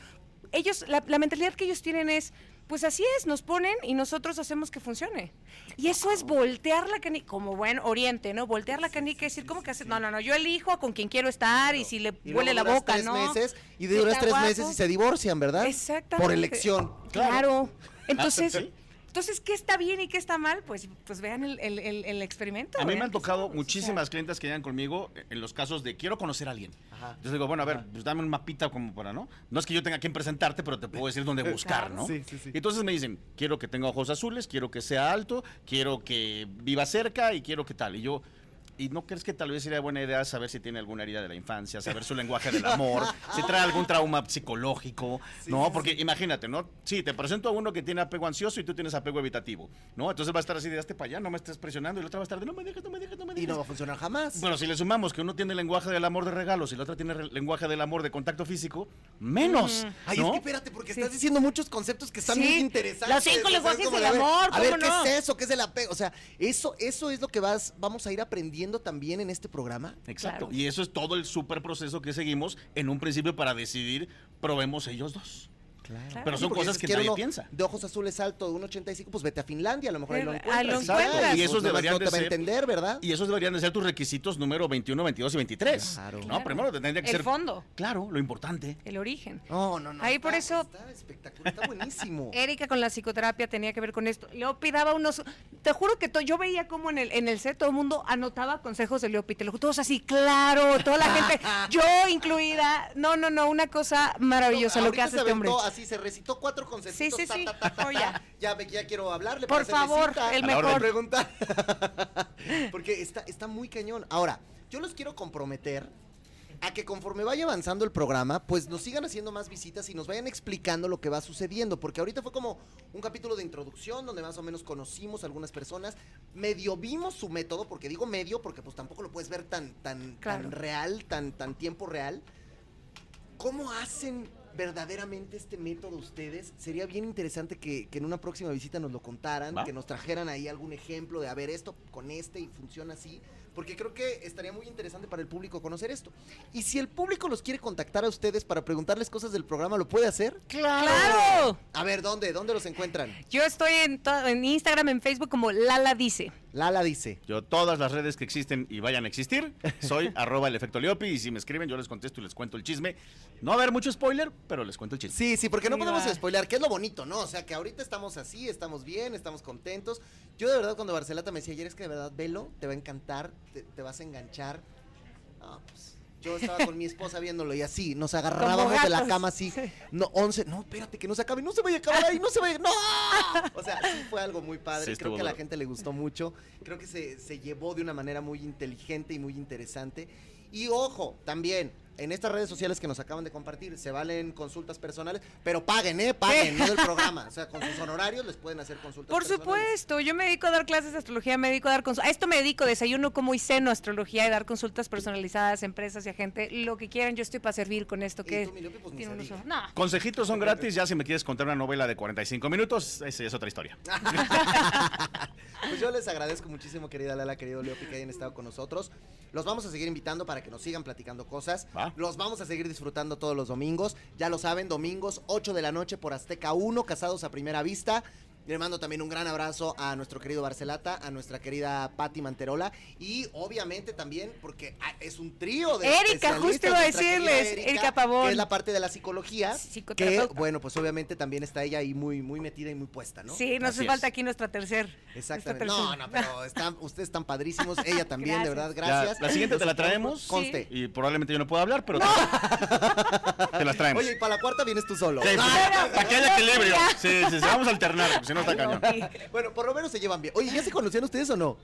ellos, la, la mentalidad que ellos tienen es, pues así es, nos ponen y nosotros hacemos que funcione. Y eso es voltear la canica, como buen oriente, ¿no? Voltear la canica y decir, ¿cómo que hacer? No, no, no, yo elijo a con quien quiero estar y si le Y huele la boca, tres ¿no? meses y duras tres guapo. meses y se divorcian, ¿verdad? Exactamente. Por elección. Claro. Entonces, <laughs> Sí. Entonces, ¿qué está bien y qué está mal? Pues, pues vean el, el- el- el experimento. A mí me han tocado somos, o sea. muchísimas clientas que llegan conmigo en los casos de quiero conocer a alguien. Ajá. Entonces digo, bueno, a ver, pues dame un mapita como para, ¿no? No es que yo tenga quien presentarte, pero te puedo decir dónde buscar. ¿no? Sí, sí, sí. Y entonces me dicen, quiero que tenga ojos azules, quiero que sea alto, quiero que viva cerca y quiero que tal. Y yo, ¿y no crees que tal vez sería buena idea saber si tiene alguna herida de la infancia, saber su lenguaje del amor, si trae algún trauma psicológico, ¿no? Porque imagínate, ¿no? Sí, te presento a uno que tiene apego ansioso y tú tienes apego evitativo, ¿no? Entonces va a estar así de hazte para allá, no me estés presionando y la otra va a estar de no me dejes, no me dejes, no me Y dejes. no va a funcionar jamás. Bueno, si le sumamos que uno tiene lenguaje del amor de regalos y la otra tiene lenguaje del amor de contacto físico, menos. Ay, ¿no? es que espérate, porque Sí. estás diciendo muchos conceptos que están Sí, muy interesantes. los cinco lenguajes como del amor, A ver, ¿cómo ¿qué no? es eso? ¿Qué es el apego? O sea, eso, eso es lo que vas, vamos a ir aprendiendo también en este programa? Exacto. Claro. Y eso es todo el super proceso que seguimos en un principio para decidir, probemos ellos dos. Claro. Pero son cosas que nadie piensa. De ojos azules alto, de 1.85, pues vete a Finlandia, a lo mejor ahí lo Ahí encuentras. lo encuentras. Y esos Pues deberían no te de va a ser- entender, ¿verdad? Y esos deberían de ser tus requisitos número 21, 22 y 23. Claro. No, Claro. primero tendría que El ser. fondo. Claro, lo importante. El origen. No, no, no. Ahí está- por eso- Está espectacular, está buenísimo. <laughs> Erika con la psicoterapia tenía que ver con esto. Leopi daba unos. Te juro que to- yo veía como en el, en el set todo el mundo anotaba consejos de Leopi. Te lo juro, todos así, claro, toda la gente, <laughs> yo incluida. No, no, no, una cosa maravillosa lo que hace este hombre. Así se recitó cuatro conceptos. Sí, sí, sí. ta. Oye. Ya, me- ya quiero hablarle. Por favor, cita, el mejor. preguntar. <laughs> Porque está, está muy cañón. Ahora, yo los quiero comprometer a que conforme vaya avanzando el programa, pues nos sigan haciendo más visitas y nos vayan explicando lo que va sucediendo. Porque ahorita fue como un capítulo de introducción donde más o menos conocimos a algunas personas. Medio vimos su método, porque digo medio porque pues tampoco lo puedes ver tan, tan, Claro. tan real, tan, tan tiempo real. ¿Cómo hacen verdaderamente este método ustedes? Sería bien interesante que, que en una próxima visita nos lo contaran, ¿Va? que nos trajeran ahí algún ejemplo de, a ver, esto con este y funciona así, porque creo que estaría muy interesante para el público conocer esto. Y si el público los quiere contactar a ustedes para preguntarles cosas del programa, ¿lo puede hacer? ¡Claro! A ver, ¿dónde? ¿Dónde los encuentran? Yo estoy en, en Instagram, en Facebook como Lala Dice. Lala dice. Yo, todas las redes que existen y vayan a existir, soy <laughs> arroba el efecto Leopi. Y si me escriben, yo les contesto y les cuento el chisme. No va a haber mucho spoiler, pero les cuento el chisme. Sí, sí, porque no Sí, podemos va. spoilear, que es lo bonito, ¿no? O sea, que ahorita estamos así, estamos bien, estamos contentos. Yo de verdad cuando Barcelata me decía ayer es que de verdad velo, te va a encantar, te, te vas a enganchar. No, pues yo estaba con mi esposa viéndolo y así, nos agarrábamos de la cama así. No, 11, no, espérate, que no se acabe, no se vaya a acabar ahí, no se vaya, no. O sea, sí fue algo muy padre, Sí, creo que a la gente le gustó mucho, creo que se, se llevó de una manera muy inteligente y muy interesante. Y ojo, también, en estas redes sociales que nos acaban de compartir, se valen consultas personales, pero paguen, ¿eh? Paguen, no del <laughs> programa. O sea, con sus honorarios les pueden hacer consultas Por personales. supuesto, yo me dedico a dar clases de astrología, me dedico a dar consultas. A esto me dedico, desayuno como y ceno astrología y dar consultas personalizadas a empresas y a gente. Lo que quieran, yo estoy para servir con esto que tú, pues, tiene unos. No. Consejitos son gratis, ya si me quieres contar una novela de 45 minutos, esa es otra historia. <laughs> Pues yo les agradezco muchísimo, querida Lala, querido Leopi, que hayan estado con nosotros. Los vamos a seguir invitando para que nos sigan platicando cosas. Los vamos a seguir disfrutando todos los domingos. Ya lo saben, domingos 8 de la noche por Azteca 1, Casados a Primera Vista. Le mando también un gran abrazo a nuestro querido Barcelata, a nuestra querida Patti Manterola y obviamente también porque ah, es un trío de Erika, justo iba a decirles, Erika Pavón. que es la parte de la psicología, que bueno, pues obviamente también está ella ahí muy muy metida y muy puesta, ¿no? Sí, nos hace falta aquí nuestra tercer. Exactamente. nuestra No, tercer- no, pero están, ustedes están padrísimos. Ella <laughs> también, de verdad, Gracias. Ya, la siguiente te la traemos. Conste. Y probablemente yo no pueda hablar, pero te, <laughs> te las traemos. Oye, y para la cuarta vienes tú solo. Sí, Ah, <laughs> para que haya equilibrio. Sí, sí, sí, vamos a alternar, no está cañón. Bueno, por lo menos se llevan bien. Oye, ¿ya se conocían ustedes o no?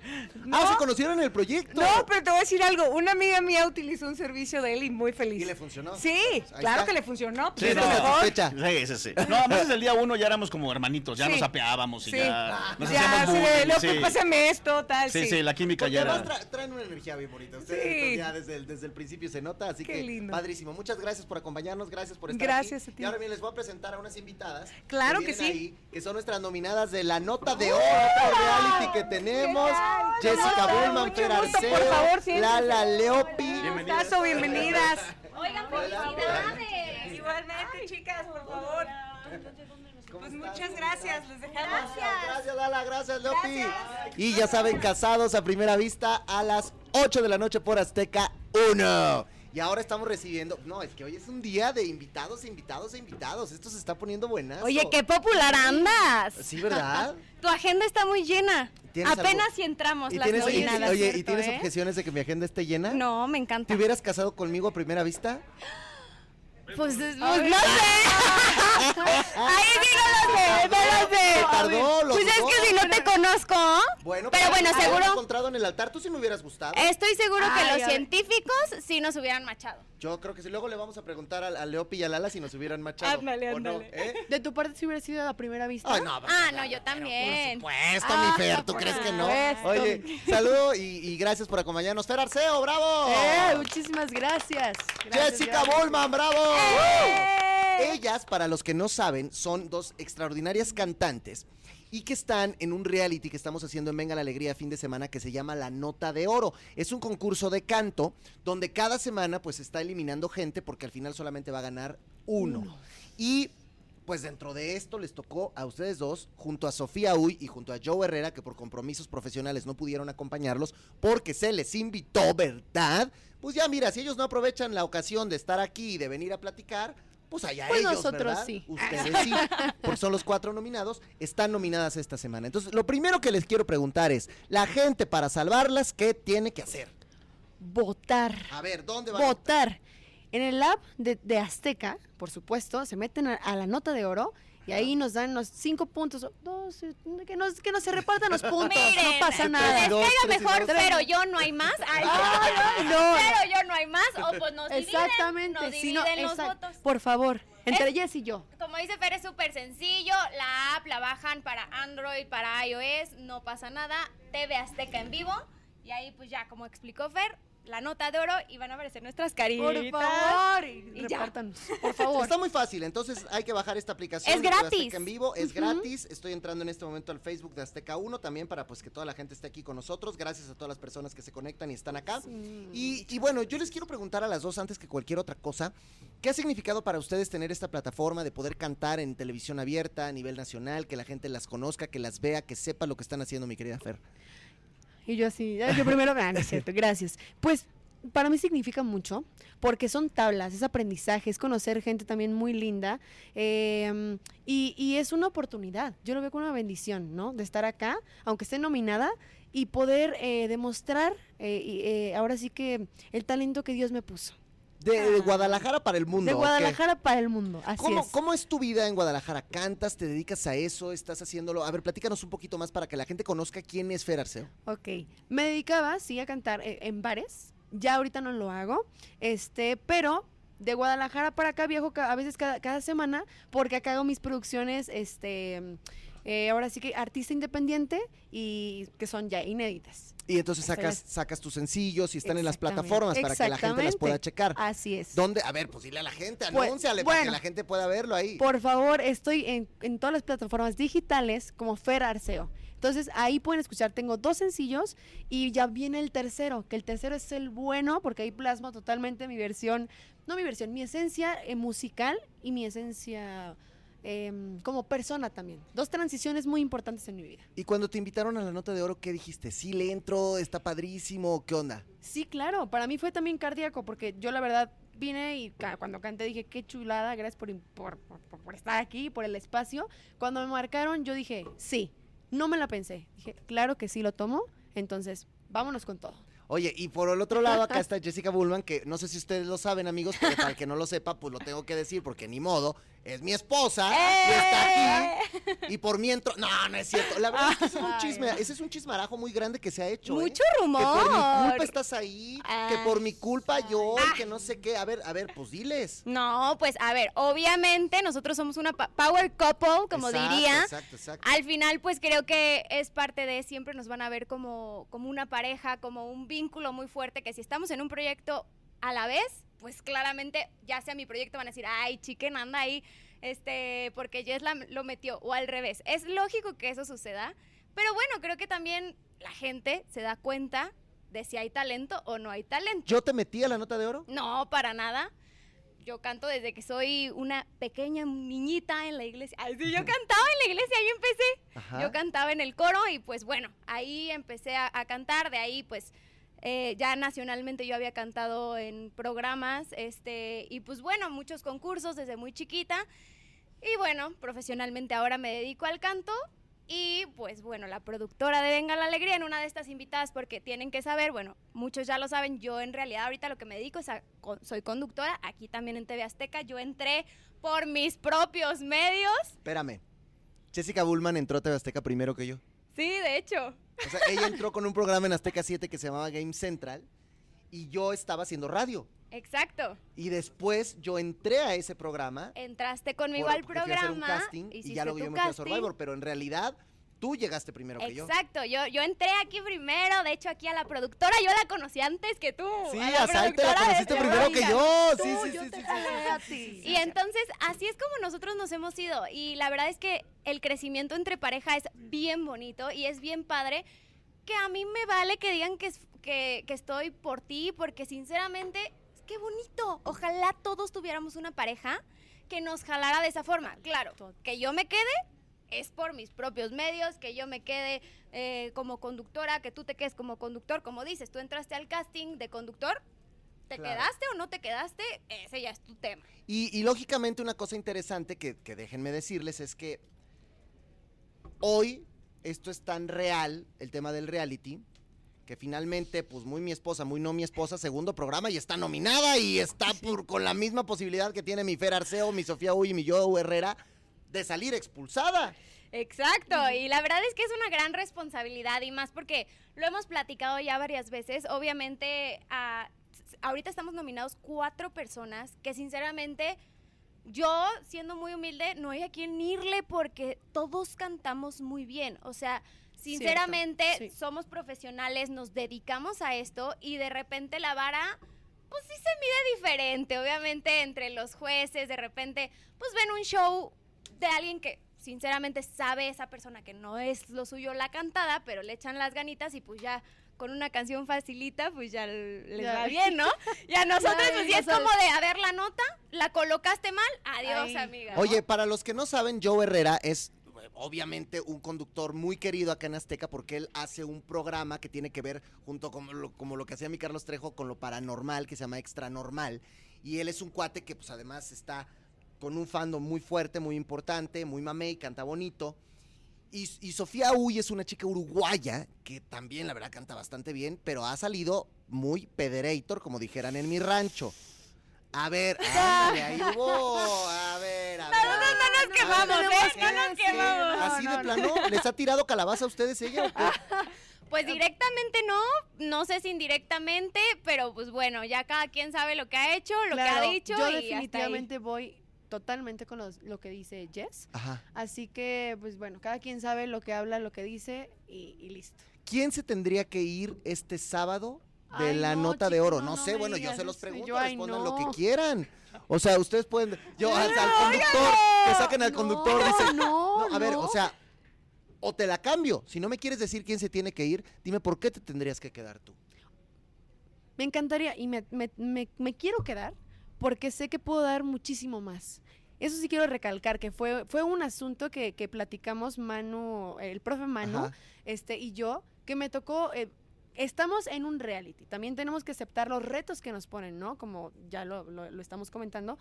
No. Ah, se conocieron en el proyecto. No, pero te voy a decir algo. Una amiga mía utilizó un servicio de él y muy feliz. ¿Y le funcionó? Sí, Ahí claro está. que le funcionó. Pues Sí, es no, mejor. satisfecha. Sí, sí, sí. No, además desde el día uno ya éramos como hermanitos, ya Sí. nos apeábamos y Sí. ya nos ya, hacíamos sí, bullying, sí. que pásame esto, tal, Sí, sí. sí, la química Porque ya además era. tra- traen una energía bien bonita. Ustedes Sí. pues, ya desde el, desde el principio se nota, así Qué que lindo. padrísimo. Muchas gracias por acompañarnos, gracias por estar Gracias aquí. a ti. Y ahora bien les voy a presentar a unas invitadas. Claro que vienen sí. ahí, que son nuestras nominadas de la nota de oro, otro reality que tenemos. Jessica. Bullman, Fer Arceo, por favor. Lala Leopi. Bienvenidas. Oigan, felicidades. Igualmente, chicas, por favor. ¿Cómo Pues muchas gracias, les dejamos. Gracias, Lala, gracias, Leopi. Y ya saben, casados a primera vista a las 8 de la noche por Azteca 1. Y ahora estamos recibiendo. No, es que hoy es un día de invitados, e invitados, e invitados. Esto se está poniendo buenazo. Oye, qué popular andas. Sí, ¿verdad? <laughs> Tu agenda está muy llena. ¿Tienes Apenas algo? si entramos ¿Y las tienes, y- nominadas, oye, ¿y ¿cierto, tienes eh? objeciones de que mi agenda esté llena? No, me encanta. ¿Te hubieras casado conmigo a primera vista? Pues, pues, no sé. <laughs> Ahí sí no lo sé, no lo sé. Tardó, lo Pues es que si no te conozco, Bueno, pero bueno, habernos seguro, encontrado en el altar, tú sí me hubieras gustado. estoy seguro que los científicos sí nos hubieran machado. Yo creo que sí. Luego le vamos a preguntar a, a Leopi y a Lala si nos hubieran machado. Ándale, ¿o no? ándale. ¿Eh? De tu parte si hubiera sido a primera vista. Ay, no, Ah, no, yo también. Por supuesto, Ah, mi Fer, ¿tú crees que no? supuesto. Oye, saludo y, y gracias por acompañarnos. Fer Arceo, bravo. Eh, muchísimas gracias. Gracias, Jessica. Bullman, bravo. Ellas, para los que no saben, son dos extraordinarias cantantes. y que están en un reality que estamos haciendo en Venga la Alegría fin de semana que se llama La Nota de Oro. Es un concurso de canto donde cada semana pues está eliminando gente porque al final solamente va a ganar uno. Y pues dentro de esto les tocó a ustedes dos, junto a Sofía Uy y junto a Joe Herrera, que por compromisos profesionales no pudieron acompañarlos porque se les invitó, ¿verdad? Pues ya mira, si ellos no aprovechan la ocasión de estar aquí y de venir a platicar, pues allá Pues ellos, nosotros ¿verdad? sí. Ustedes sí, porque son los cuatro nominados, están nominadas esta semana. Entonces, lo primero que les quiero preguntar es, la gente para salvarlas, ¿qué tiene que hacer? Votar. A ver, ¿dónde van? a Votar. En el app de, de Azteca, por supuesto, se meten a, a la nota de oro y ahí nos dan los cinco puntos. Dos, eh, que, no, que no se repartan los puntos. Miren, no pasa nada. tres y mejor, pero yo no hay más. Ay, Ay, no. Pero yo no hay más. O pues nos dividen. Exactamente. Nos si no, dividen los exact- votos. Por favor, entre Jess y yo. Como dice Fer, es súper sencillo. La app la bajan para Android, para iOS. No pasa nada. TV Azteca en vivo. Y ahí, pues ya, como explicó Fer, la nota de oro y van a aparecer nuestras caritas. Por favor, y Y repártanos. Por favor. Está muy fácil, entonces hay que bajar esta aplicación. Es gratis. Azteca en vivo, es gratis. Estoy entrando en este momento al Facebook de Azteca 1 también para pues que toda la gente esté aquí con nosotros. Gracias a todas las personas que se conectan y están acá. Y, y bueno, yo les quiero preguntar a las dos antes que cualquier otra cosa, ¿qué ha significado para ustedes tener esta plataforma de poder cantar en televisión abierta a nivel nacional, que la gente las conozca, que las vea, que sepa lo que están haciendo, mi querida Fer? Y yo así, ya, yo primero, ah, no cierto, gracias. Pues para mí significa mucho, porque son tablas, es aprendizaje, es conocer gente también muy linda, eh, y, y es una oportunidad, yo lo veo como una bendición, ¿no? De estar acá, aunque esté nominada, y poder eh, demostrar, eh, eh, ahora sí que el talento que Dios me puso. De, de Guadalajara para el mundo. De. Guadalajara para el mundo, así ¿Cómo, es. ¿Cómo es tu vida en Guadalajara? ¿Cantas? ¿Te dedicas a eso? ¿Estás haciéndolo? A ver, platícanos un poquito más para que la gente conozca quién es Fer Arceo. Ok, me dedicaba, sí, a cantar eh, en bares. Ya ahorita no lo hago, este, pero de Guadalajara para acá viajo a veces cada, cada semana porque acá hago mis producciones, este, eh, ahora sí que artista independiente y que son ya inéditas. Y entonces sacas, sacas tus sencillos y están en las plataformas para que la gente las pueda checar. Así es. ¿Dónde? A ver, pues dile a la gente, Pues, anúnciale para que bueno. la gente pueda verlo ahí. Por favor, estoy en, en todas las plataformas digitales como Fer Arceo. Entonces ahí pueden escuchar, tengo dos sencillos y ya viene el tercero, que el tercero es el bueno porque ahí plasmo totalmente mi versión, no mi versión, mi esencia eh, musical y mi esencia em, como persona también. Dos transiciones muy importantes en mi vida. Y cuando te invitaron a la nota de oro, ¿qué dijiste? Sí, le entro, está padrísimo, ¿qué onda? Sí, claro, para mí fue también cardíaco porque yo la verdad vine y ca- cuando canté dije, qué chulada, gracias por, por- por- por estar aquí, por el espacio. Cuando me marcaron yo dije, sí, no me la pensé. Dije, claro que sí lo tomo, entonces vámonos con todo. Oye, y por el otro lado, acá está <laughs> Jessica Bullman, que no sé si ustedes lo saben, amigos, pero para el que no lo sepa, pues lo tengo que decir, porque ni modo, es mi esposa, y está aquí, y por mi entro... No, no es cierto. La verdad es que ese es un, chisme, ese es un chismarajo muy grande que se ha hecho, ¿eh? Mucho Que rumor. por mi culpa estás ahí, que por mi culpa yo, y que no sé qué. A ver, a ver, pues diles. No, pues a ver, obviamente nosotros somos una power couple, como Exacto, diría. Exacto, exacto. Al final, pues creo que es parte de, siempre nos van a ver como, como una pareja, como un vínculo muy fuerte, que si estamos en un proyecto a la vez, pues claramente, ya sea mi proyecto, van a decir, ay, chiquen, anda ahí, este, porque Jess la- lo metió, o al revés. Es lógico que eso suceda, pero bueno, creo que también la gente se da cuenta de si hay talento o no hay talento. ¿Yo te metí a la nota de oro? No, para nada. Yo canto desde que soy una pequeña niñita en la iglesia. Ay, sí, yo <laughs> cantaba en la iglesia, ahí empecé. Ajá. Yo cantaba en el coro y pues bueno, ahí empecé a, a cantar, de ahí pues eh, ya nacionalmente yo había cantado en programas, este, y pues bueno, muchos concursos desde muy chiquita. Y bueno, profesionalmente ahora me dedico al canto. Y pues bueno, la productora de Venga la Alegría en una de estas invitadas, porque tienen que saber, bueno, muchos ya lo saben, yo en realidad ahorita lo que me dedico es a, soy conductora, aquí también en TV Azteca, yo entré por mis propios medios. Espérame. Jessica Bullman entró a TV Azteca primero que yo. Sí, de hecho. O sea, ella entró con un programa en Azteca 7 que se llamaba Game Central y yo estaba haciendo radio. Exacto. Y después yo entré a ese programa. Entraste conmigo por- al porque fui a hacer un programa. casting y ya luego yo me fui a. Survivor, pero en realidad Tú llegaste primero que yo. Exacto, yo, yo entré aquí primero, de hecho aquí a la productora yo la conocí antes que tú. Sí, a a Sai te la productora conociste de- primero que yo. Tú, Sí, sí, yo sí, te sí, sí. ti. Y entonces así es como nosotros nos hemos ido y la verdad es que el crecimiento entre pareja es bien bonito y es bien padre que a mí me vale que digan que, que, que estoy por ti porque sinceramente qué bonito. Ojalá todos tuviéramos una pareja que nos jalara de esa forma. Claro, que yo me quede es por mis propios medios, que yo me quede eh, como conductora, que tú te quedes como conductor, como dices, tú entraste al casting de conductor, ¿te Claro. quedaste o no te quedaste? Ese ya es tu tema. Y, y lógicamente una cosa interesante que, que déjenme decirles es que hoy esto es tan real, el tema del reality, que finalmente, pues muy mi esposa, muy no mi esposa, segundo programa y está nominada y está <laughs> por- con la misma posibilidad que tiene mi Fer Arceo, mi Sofía Uy y mi Joe Herrera de salir expulsada. Exacto, y la verdad es que es una gran responsabilidad y más porque lo hemos platicado ya varias veces. Obviamente, ah, s- ahorita estamos nominados cuatro personas que sinceramente yo, siendo muy humilde, no hay a quien irle porque todos cantamos muy bien. O sea, sinceramente sí. somos profesionales, nos dedicamos a esto y de repente la vara... Pues sí se mide diferente, obviamente entre los jueces, de repente, pues ven un show de alguien que sinceramente sabe esa persona que no es lo suyo la cantada, pero le echan las ganitas y pues ya con una canción facilita, pues ya les Ya. va bien, ¿no? Y a <laughs> nosotros Ya, pues sí ya es como de, a ver la nota, la colocaste mal, adiós Ay. amiga. ¿no? Oye, para los que no saben, Joe Herrera es obviamente un conductor muy querido acá en Azteca porque él hace un programa que tiene que ver junto con lo, como lo que hacía mi Carlos Trejo con lo paranormal que se llama Extra Normal y él es un cuate que pues además está con un fandom muy fuerte, muy importante, muy mamey, canta bonito. Y, y Sofía Uy es una chica uruguaya que también la verdad canta bastante bien, pero ha salido muy pederator, como dijeran en mi rancho. A ver, <laughs> ándale, ahí hubo. A ver, a ver. no, no nos quemamos, ¿eh? No nos quemamos. no, Así no, de no. plano, ¿les ha tirado calabaza a ustedes ella o qué? <laughs> Pues directamente no, no sé si indirectamente, pero pues bueno, ya cada quien sabe lo que ha hecho, lo que ha dicho Yo y hasta ahí. definitivamente voy totalmente con los- lo que dice Jess. Ajá. Así que, pues bueno, cada quien sabe lo que habla, lo que dice y, y listo. ¿Quién se tendría que ir este sábado de Ay, la no, nota de oro? no, sé, bueno, yo se los pregunto, Yo, respondan no. lo que quieran. O sea, ustedes pueden. Yo, al conductor, que saquen al conductor, dice. no, No, a ver, o sea, o te la cambio. Si no me quieres decir quién se tiene que ir, dime por qué te tendrías que quedar tú. Me encantaría y me, me- me- me quiero quedar porque sé que puedo dar muchísimo más. Eso sí quiero recalcar, que fue, fue un asunto que, que platicamos Manu, el profe Manu, Ajá. este, y yo, que me tocó, eh, estamos en un reality, también tenemos que aceptar los retos que nos ponen, ¿no? Como ya lo, lo- lo estamos comentando,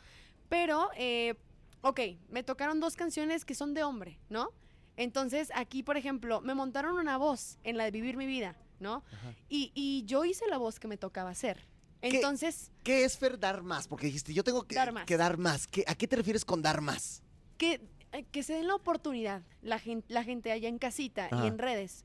pero, eh, ok, me tocaron dos canciones que son de hombre, ¿no? Entonces, aquí, por ejemplo, me montaron una voz en la de Vivir mi vida, ¿no? Y, y yo hice la voz que me tocaba hacer. ¿Qué? Entonces, ¿Qué es Fer dar más? Porque dijiste, yo tengo que Dar más. que dar más. ¿Qué- ¿A qué te refieres con dar más? que, eh, que se den la oportunidad, la gente, la gente allá en casita Ajá. y en redes,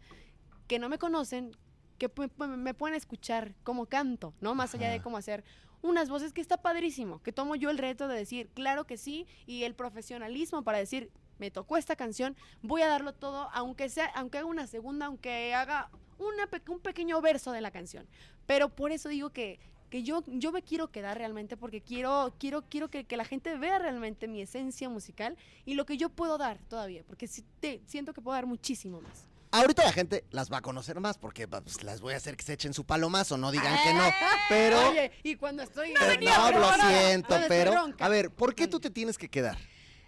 que no me conocen, que me pueden escuchar cómo canto, ¿no? Más allá de cómo hacer unas voces que está padrísimo, que tomo yo el reto de decir, claro que sí, y el profesionalismo para decir, me tocó esta canción, voy a darlo todo, aunque sea, aunque haga una segunda, aunque haga una un pequeño verso de la canción. Pero por eso digo que, que yo, yo me quiero quedar realmente porque quiero, quiero, quiero que, que la gente vea realmente mi esencia musical y lo que yo puedo dar todavía, porque te- siento que puedo dar muchísimo más. Ahorita la gente las va a conocer más porque pues, las voy a hacer que se echen su palomazo, no digan que no. Pero, Oye, y cuando estoy... pero no, lo siento, pero a ver, ¿por qué tú te tienes que quedar?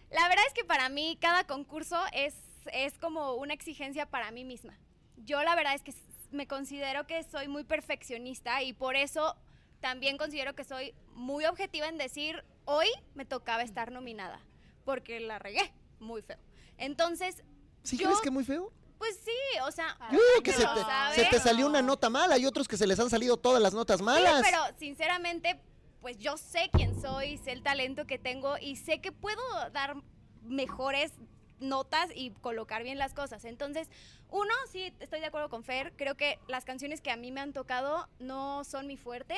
La verdad es que para mí cada concurso es, es como una exigencia para mí misma. Yo la verdad es que me considero que soy muy perfeccionista y por eso también considero que soy muy objetiva en decir, hoy me tocaba estar nominada, porque la regué muy feo. Entonces, ¿Sí Yo- crees que muy feo? pues sí, o sea, Ah, Yo digo que te, se te salió una nota mala, hay otros que se les han salido todas las notas malas. Sí, pero sinceramente, pues yo sé quién soy, sé el talento que tengo y sé que puedo dar mejores notas y colocar bien las cosas. Entonces, uno, sí, estoy de acuerdo con Fer, creo que las canciones que a mí me han tocado no son mi fuerte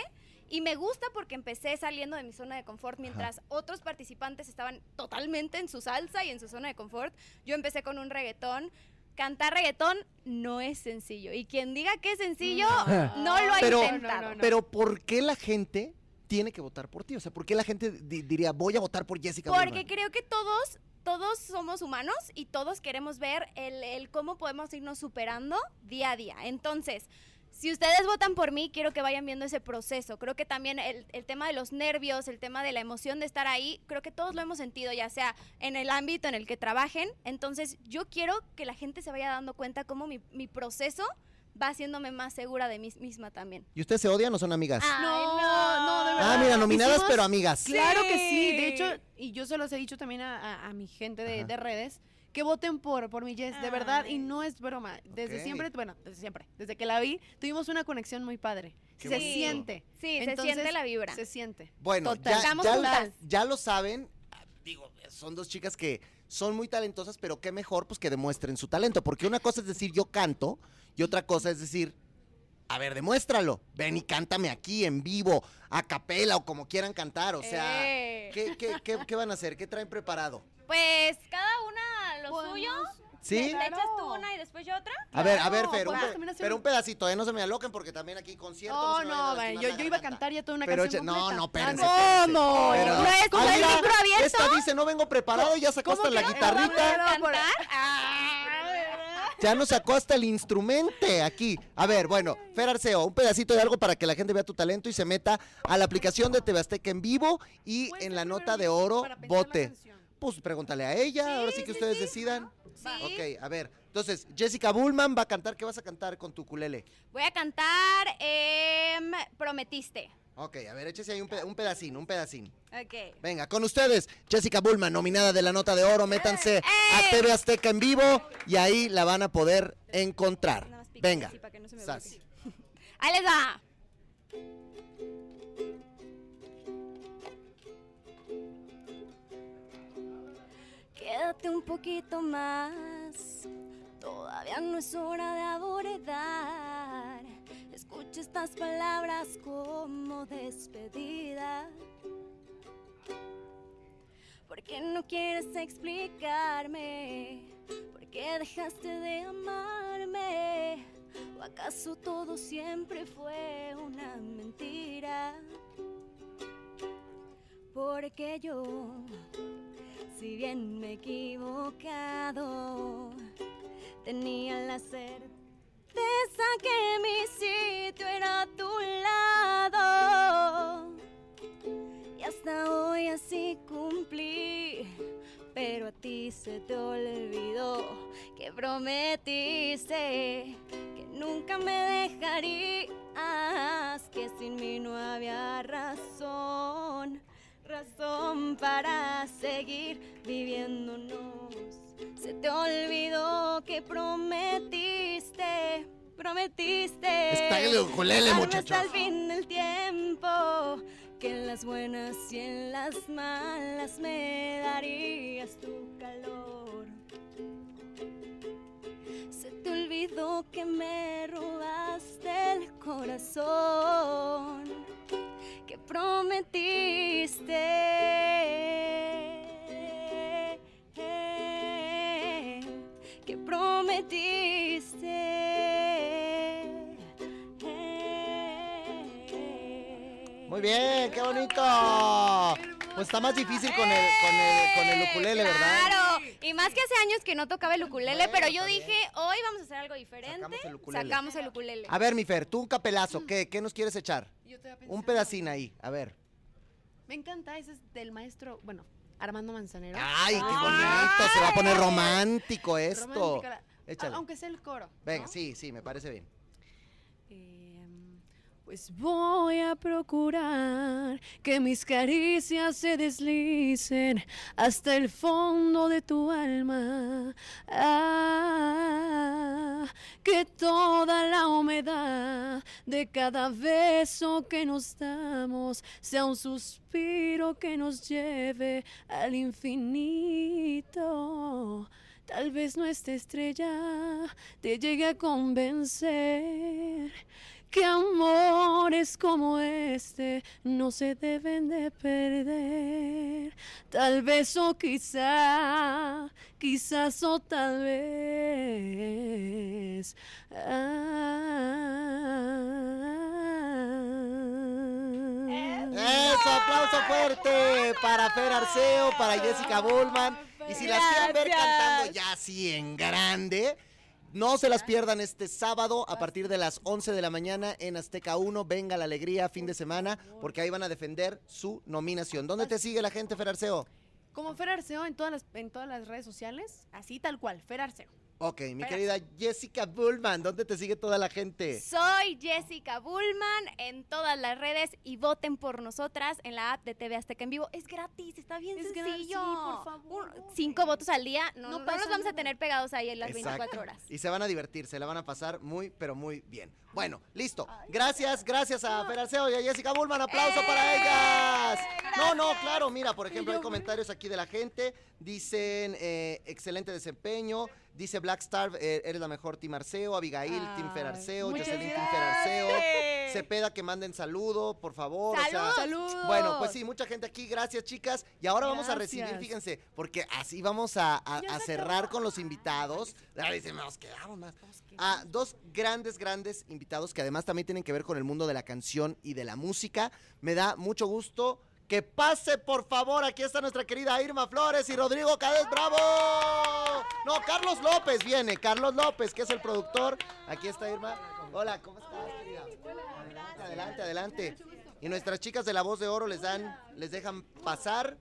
y me gusta porque empecé saliendo de mi zona de confort mientras otros participantes estaban totalmente en su salsa y en su zona de confort. Yo empecé con un reggaetón cantar reggaetón no es sencillo. Y quien diga que es sencillo, No. no lo ha <laughs> Pero- intentado. No, no. Pero ¿por qué la gente tiene que votar por ti? O sea, ¿por qué la gente di- diría, voy a votar por Jessica Porque Bullman"? creo que todos, todos somos humanos y todos queremos ver el, cómo podemos irnos superando día a día. Entonces, si ustedes votan por mí, quiero que vayan viendo ese proceso. Creo que también el, el tema de los nervios, el tema de la emoción de estar ahí, creo que todos lo hemos sentido, ya sea en el ámbito en el que trabajen. Entonces, yo quiero que la gente se vaya dando cuenta cómo mi proceso va haciéndome más segura de mí misma también. ¿Y ustedes se odian o son amigas? Ay, No, no, de Ah, verdad. mira, nominadas Hicimos- pero amigas. Claro que sí. De hecho, y yo se los he dicho también a, a- a mi gente de, Ajá. de redes, que voten por, por mi Jess, de verdad, y Ay. no es broma. Desde Ok. siempre, bueno, desde siempre, desde que la vi, tuvimos una conexión muy padre. Qué se bonito. siente. Sí, se Entonces, siente la vibra. Se siente. Bueno, Total. ya, Estamos ya- juntas. ya lo saben. ah, Digo, son dos chicas que son muy talentosas, pero qué mejor pues que demuestren su talento. Porque una cosa es decir yo canto y otra cosa es decir, a ver, demuéstralo. Ven y cántame aquí en vivo, a capela o como quieran cantar. O sea, Eh. ¿qué, qué, qué- qué van a hacer? ¿Qué traen preparado? Pues cada una lo Podemos- suyo. ¿Sí? ¿Te echas tú Claro. una y después yo otra? A ver, a ver, Claro, Fer, un, pero un- pedacito, ¿eh? No se me aloquen porque también aquí concierto. No, vayan no, vaya, lastimar yo, yo iba a cantar ya toda una Pero canción eche- no, completa. no, espérense, no. espérense. ¿Cómo? Pero- ¿No es como Ah, el libro abierto? Esta dice, no vengo preparado, ya sacó hasta la no? guitarrita. No, ¿Cantar? Ah, Ya nos sacó hasta el instrumente aquí. A ver, bueno, Fer Arceo, un pedacito de algo para que la gente vea tu talento y se meta a la aplicación de TV Azteca en vivo y en la nota de oro, vote. Pues pregúntale a ella, ahora sí que ustedes decidan. Sí. Ok, a ver. Entonces, Jessica Bullman va a cantar. ¿Qué vas a cantar con tu culele? Voy a cantar em, Prometiste. Ok, a ver, échese ahí un, un pedacín, un pedacín. Ok. Venga, con ustedes, Jessica Bullman, nominada de la nota de oro. Métanse a ¡Eh! TV Azteca en vivo y ahí la van a poder encontrar. Venga. <laughs> Ahí les va. Quédate un poquito más. Todavía no es hora de abordar. Escucha estas palabras como despedida. ¿Por qué no quieres explicarme? ¿Por qué dejaste de amarme? ¿O acaso todo siempre fue una mentira? Porque yo, si bien me he equivocado, tenía la certeza que mi sitio era a tu lado. Y hasta hoy así cumplí. Pero a ti se te olvidó que prometiste que nunca me dejarías, que sin mí no había razón, razón para seguir viviéndonos. Se te olvidó que prometiste, prometiste. Está el ukulele, darme muchachos. Hasta el fin del tiempo, que en las buenas y en las malas me darías tu calor. Se te olvidó que me robaste el corazón, que que prometiste. Muy bien, qué bonito. Pues está más difícil con el, con el, con el ukulele, ¿verdad? Claro, y más que hace años que no tocaba el ukulele, Bueno, pero yo está dije, hoy vamos a hacer algo diferente. Sacamos el ukulele. Sacamos el ukulele. A ver, mi Fer, tú un capelazo, ¿qué, qué nos quieres echar? Yo todavía Un pensando. pedacín ahí, a ver. Me encanta, ese es del maestro, bueno, Armando Manzanero. Ay, qué Ah, bonito, se va a poner romántico esto. romántica la- Échale. Aunque sea el coro. Venga, ¿no? sí, sí, me parece bien. Em, Pues voy a procurar que mis caricias se deslicen hasta el fondo de tu alma. Ah, que toda la humedad de cada beso que nos damos sea un suspiro que nos lleve al infinito. Tal vez nuestra estrella te llegue a convencer que amores como este no se deben de perder. Tal vez o quizá, quizás o tal vez. Ah. Eso, aplauso fuerte para Fer Arceo, para Jessica Bullman. Y si las quieren ver cantando ya así en grande, no se las pierdan este sábado a partir de las 11 de la mañana en Azteca 1. Venga la alegría, fin de semana, porque ahí van a defender su nominación. ¿Dónde te sigue la gente, Fer Arceo? Como Fer Arceo en todas las, en todas las redes sociales, así tal cual, Fer Arceo. Ok, mi querida Jessica Bullman, ¿dónde te sigue toda la gente? Soy Jessica Bullman en todas las redes y voten por nosotras en la app de TV Azteca en vivo. Es gratis, está bien Es gratis, sencillo. sí, por favor, Un- cinco votos al día, no, No no los vamos a tener pegados ahí en las Exacto. 24 horas. Y se van a divertir, se la van a pasar muy, pero muy bien. Bueno, listo. Gracias, gracias a Fer Arceo y a Jessica Bullman. Aplauso para ¡Eh! ellas. No, no, claro, mira, por ejemplo, hay comentarios aquí de la gente. Dicen, eh, excelente desempeño. Dice Black Star, eh, eres la mejor Team Arceo. Abigail, Team Fer Ay, Arceo. muchas Jocelyn, Team Fer Arceo. gracias. <laughs> Cepeda, que manden saludo, por favor. o sea, ¡Saludos! ¡Saludos! bueno, pues sí, mucha gente aquí. Gracias, chicas. Y ahora vamos a recibir, fíjense, porque así vamos a, cerrar con los invitados. Nos quedamos más. A dos grandes, grandes invitados que además también tienen que ver con el mundo de la canción y de la música. Me da mucho gusto. Que pase, por favor. Aquí está nuestra querida Irma Flores y Rodrigo Cádiz. ¡Bravo! No, Carlos López viene. Carlos López, que es el productor. Aquí está Irma. Hola, ¿cómo estás, querida? Adelante, adelante, adelante. Y nuestras chicas de la voz de oro les dan, les dejan pasar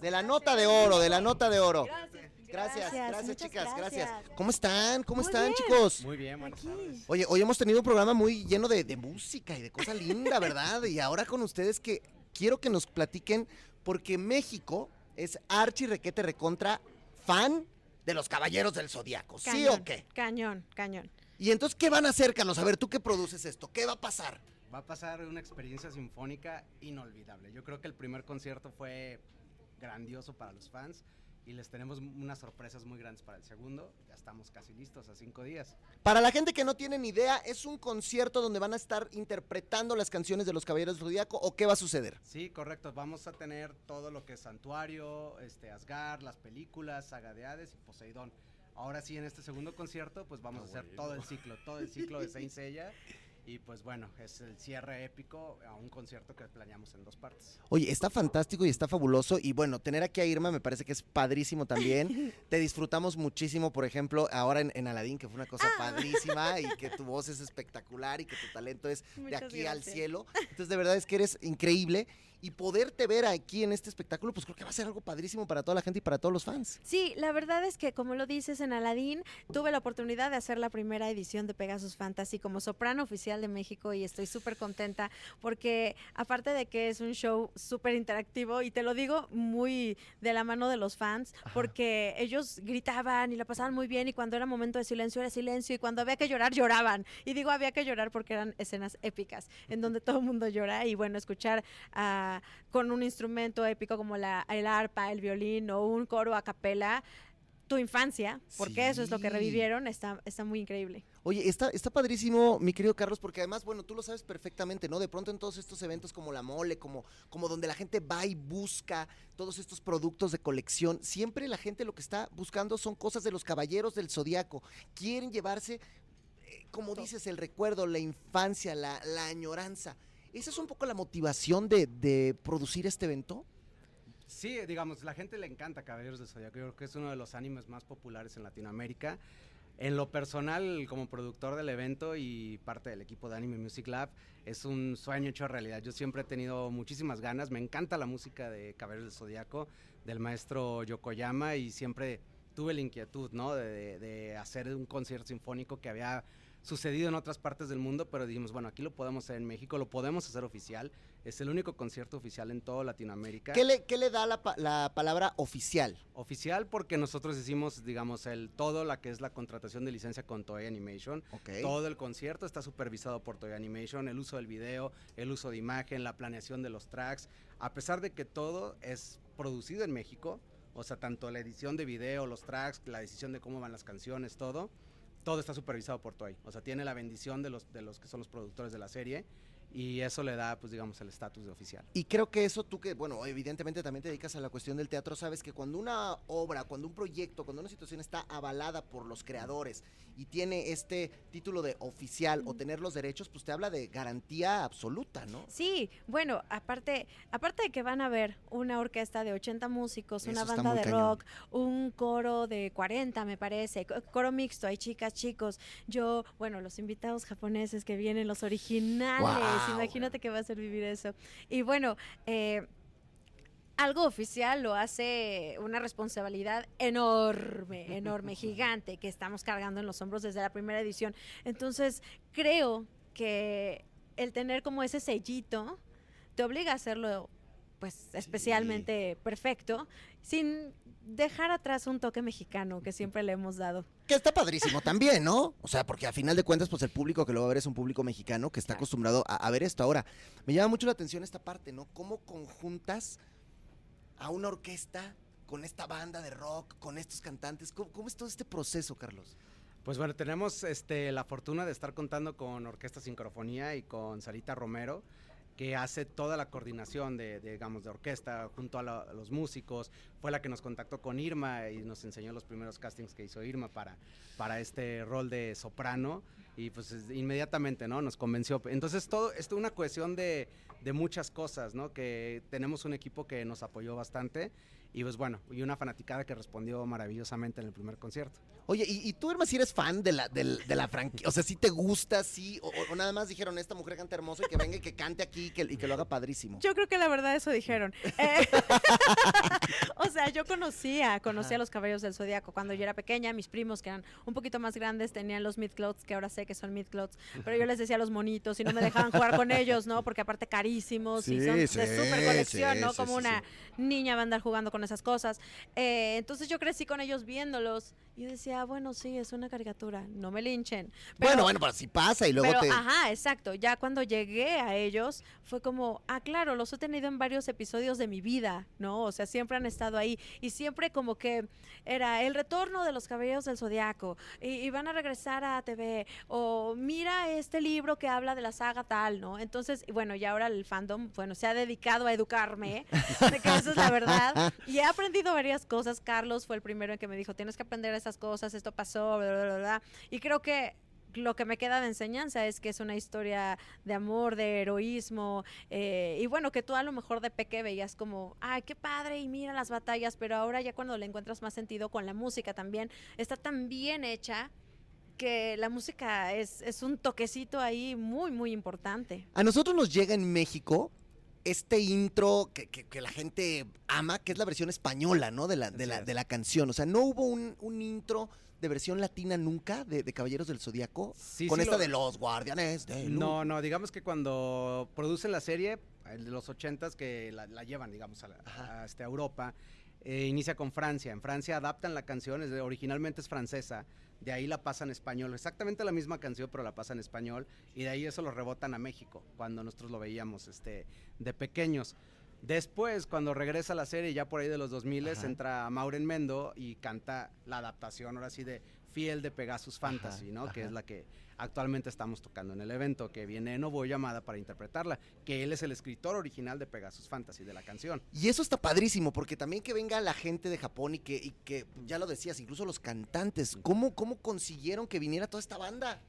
de la nota de oro, de la nota de oro. Gracias, gracias, muchas chicas, gracias. gracias. ¿Cómo están? ¿Cómo Muy están, bien. chicos? Muy bien, buenas tardes. Oye, hoy hemos tenido un programa muy lleno de, de música y de cosa linda, <laughs> ¿verdad? Y ahora con ustedes que quiero que nos platiquen, porque México es archi requete recontra fan de los Caballeros del Zodíaco, ¿sí Cañón, o qué? Cañón, cañón. Y entonces, ¿qué van a hacer, Carlos? A ver, tú que produces esto, ¿qué va a pasar? Va a pasar una experiencia sinfónica inolvidable. Yo creo que el primer concierto fue grandioso para los fans y les tenemos unas sorpresas muy grandes para el segundo. Ya estamos casi listos a cinco días. Para la gente que no tiene ni idea, ¿es un concierto donde van a estar interpretando las canciones de los Caballeros del Zodíaco o qué va a suceder? Sí, correcto. Vamos a tener todo lo que es Santuario, este, Asgard, las películas, Saga de Hades y Poseidón. Ahora sí, en este segundo concierto, pues vamos a hacer todo el ciclo, todo el ciclo de Saint <laughs> Seiya. Y pues bueno, es el cierre épico a un concierto que planeamos en dos partes. Oye, está fantástico y está fabuloso. Y bueno, tener aquí a Irma me parece que es padrísimo también. <laughs> Te disfrutamos muchísimo, por ejemplo, ahora en, en Aladdin, que fue una cosa padrísima y que tu voz es espectacular y que tu talento es de aquí al cielo. Entonces, de verdad es que eres increíble. Y poderte ver aquí en este espectáculo, pues creo que va a ser algo padrísimo para toda la gente y para todos los fans. Sí, la verdad es que como lo dices en Aladdin, tuve la oportunidad de hacer la primera edición de Pegasus Fantasy como soprano oficial de México y estoy súper contenta porque aparte de que es un show súper interactivo y te lo digo muy de la mano de los fans porque ellos gritaban y la pasaban muy bien y cuando era momento de silencio era silencio y cuando había que llorar lloraban y digo había que llorar porque eran escenas épicas en donde todo el mundo llora y bueno escuchar a con un instrumento épico como la, el arpa, el violín o un coro a capela, tu infancia, porque eso es lo que revivieron, está, está muy increíble. Oye, está, está padrísimo, mi querido Carlos, porque además, bueno, tú lo sabes perfectamente, ¿no? De pronto en todos estos eventos como la mole, como, como donde la gente va y busca todos estos productos de colección, siempre la gente lo que está buscando son cosas de los caballeros del zodiaco. Quieren llevarse, eh, como dices, el recuerdo, la infancia, la, la añoranza. ¿Esa es un poco la motivación de, de producir este evento? Sí, digamos, la gente le encanta Caballeros del Zodiaco. Yo creo que es uno de los animes más populares en Latinoamérica. En lo personal, como productor del evento y parte del equipo de Anime Music Lab, es un sueño hecho realidad. Yo siempre he tenido muchísimas ganas. Me encanta la música de Caballeros del Zodiaco, del maestro Yokoyama, y siempre tuve la inquietud, ¿no? De, de hacer un concierto sinfónico que había sucedido en otras partes del mundo, pero dijimos, bueno, aquí lo podemos hacer en México, lo podemos hacer oficial. Es el único concierto oficial en toda Latinoamérica. ¿Qué le, qué le da la, la palabra oficial? Oficial porque nosotros hicimos, digamos, el todo la que es la contratación de licencia con Toei Animation. Todo el concierto está supervisado por Toei Animation, el uso del video, el uso de imagen, la planeación de los tracks. A pesar de que todo es producido en México, o sea, tanto la edición de video, los tracks, la decisión de cómo van las canciones, todo, todo está supervisado por Toei. O sea, tiene la bendición de los, de los que son los productores de la serie y eso le da, pues digamos, el estatus de oficial. Y creo que eso tú que, bueno, evidentemente también te dedicas a la cuestión del teatro, sabes que cuando una obra, cuando un proyecto, cuando una situación está avalada por los creadores y tiene este título de oficial o tener los derechos, pues te habla de garantía absoluta, ¿no? Sí, bueno, aparte, aparte de que van a ver una orquesta de 80 músicos, Eso una banda de cañón. rock, un coro de 40, me parece, co- coro mixto, hay chicas, chicos. Yo, bueno, los invitados japoneses que vienen, los originales, imagínate que va a ser vivir eso. Y bueno, eh, algo oficial lo hace una responsabilidad enorme, enorme, <laughs> gigante, que estamos cargando en los hombros desde la primera edición. Entonces, creo que el tener como ese sellito te obliga a hacerlo pues especialmente perfecto, sin dejar atrás un toque mexicano que siempre le hemos dado. Que está padrísimo también, ¿no? O sea, porque a final de cuentas, pues el público que lo va a ver es un público mexicano que está acostumbrado a, a ver esto. Ahora, me llama mucho la atención esta parte, ¿no? ¿Cómo conjuntas a una orquesta con esta banda de rock, con estos cantantes? ¿Cómo, cómo es todo este proceso, Carlos? Pues bueno, tenemos este, la fortuna de estar contando con Orquesta Sincrofonía y con Sarita Romero, que hace toda la coordinación de, de, digamos, de orquesta junto a, la- a los músicos. Fue la que nos contactó con Irma y nos enseñó los primeros castings que hizo Irma para, para este rol de soprano. Y pues es- inmediatamente, ¿no? Nos convenció. Entonces todo esto una cohesión de, de muchas cosas, ¿no? Que tenemos un equipo que nos apoyó bastante. Y pues bueno, y una fanaticada que respondió maravillosamente en el primer concierto. Oye, ¿y, y tú, Irma, si eres fan de la, del- de la franquicia? O sea, si te gusta, sí, o, o nada más dijeron, esta mujer canta hermoso y que venga y que cante aquí y que, y que lo haga padrísimo. Yo creo que la verdad eso dijeron. <laughs> Eh, <laughs> o sea, yo conocía, conocía a los caballeros del zodiaco cuando yo era pequeña. Mis primos, que eran un poquito más grandes, tenían los midclouds, que ahora sé que son midclouds, pero yo les decía los monitos y no me dejaban jugar con ellos, ¿no? Porque aparte carísimos y Sí, son de sí, súper colección, sí, ¿no? sí, Como sí, una niña va a andar jugando con esas cosas. Eh, entonces yo crecí con ellos viéndolos yo decía, "Ah, bueno, sí, es una caricatura, no me linchen. bueno, Pero- bueno, pero si pasa y luego pero, te... ajá, exacto. Ya cuando llegué a ellos, fue como, ah, claro, los he tenido en varios episodios de mi vida, ¿no? O sea, siempre han estado ahí. Y siempre como que era el retorno de los caballeros del zodiaco. Y, y van a regresar a TV. O mira este libro que habla de la saga tal, ¿no? Entonces, bueno, y ahora el fandom, bueno, se ha dedicado a educarme, de que eso es la verdad. Y he aprendido varias cosas. Carlos fue el primero en que me dijo, tienes que aprender esas cosas, esto pasó, bla, bla, bla. Y creo que lo que me queda de enseñanza es que es una historia de amor, de heroísmo, eh, y bueno, que tú a lo mejor de peque veías como, ay, qué padre, y mira las batallas, pero ahora ya cuando le encuentras más sentido con la música también, está tan bien hecha que la música es, es un toquecito ahí muy, muy importante. A nosotros nos llega en México este intro que, que- que la gente ama, que es la versión española, ¿no? De la, de la, de la canción. O sea, ¿no hubo un, un intro de versión latina nunca de, de Caballeros del Zodíaco? Sí, Con sí esta lo- de los guardianes de luz. No, no, digamos que cuando producen la serie, el de los ochentas que la, la llevan, digamos, a, la- a, este, a Europa, eh, inicia con Francia. En Francia adaptan la canción, es de- originalmente es francesa, de ahí la pasan a español, exactamente la misma canción, pero la pasan en español, y de ahí eso lo rebotan a México, cuando nosotros lo veíamos este, de pequeños. Después, cuando regresa la serie, ya por ahí de los 2000, Ajá. entra Maureen Mendo y canta la adaptación, ahora sí, de Fiel de Pegasus Fantasy, ¿no? Que ajá. es la que actualmente estamos tocando en el evento, que viene Novo llamada para interpretarla, que él es el escritor original de Pegasus Fantasy, de la canción. Y eso está padrísimo, porque también que venga la gente de Japón y que, y que ya lo decías, incluso los cantantes, ¿cómo, ¿cómo consiguieron que viniera toda esta banda?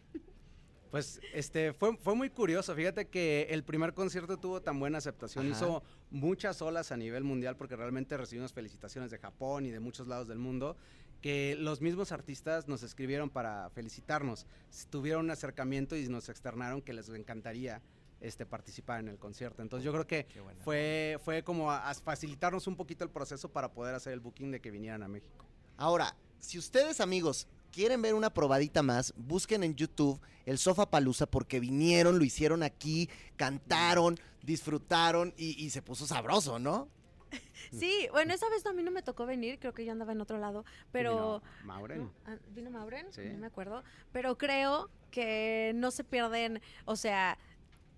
Pues este fue, fue muy curioso. Fíjate que el primer concierto tuvo tan buena aceptación. Ajá. Hizo muchas olas a nivel mundial porque realmente recibimos felicitaciones de Japón y de muchos lados del mundo. Que los mismos artistas nos escribieron para felicitarnos. Tuvieron un acercamiento y nos externaron que les encantaría este, participar en el concierto. Entonces yo creo que fue, fue como a, a facilitarnos un poquito el proceso para poder hacer el booking de que vinieran a México. Ahora, si ustedes, amigos, quieren ver una probadita más, busquen en YouTube el Sofa Palusa porque vinieron, lo hicieron aquí, cantaron, disfrutaron y, y se puso sabroso, ¿no? <laughs> Sí, bueno, esa vez a mí no me tocó venir, creo que yo andaba en otro lado, pero... Vino Maureen. ¿no? Ah, ¿Vino Mauren? Sí. No me acuerdo. Pero creo que no se pierden, o sea,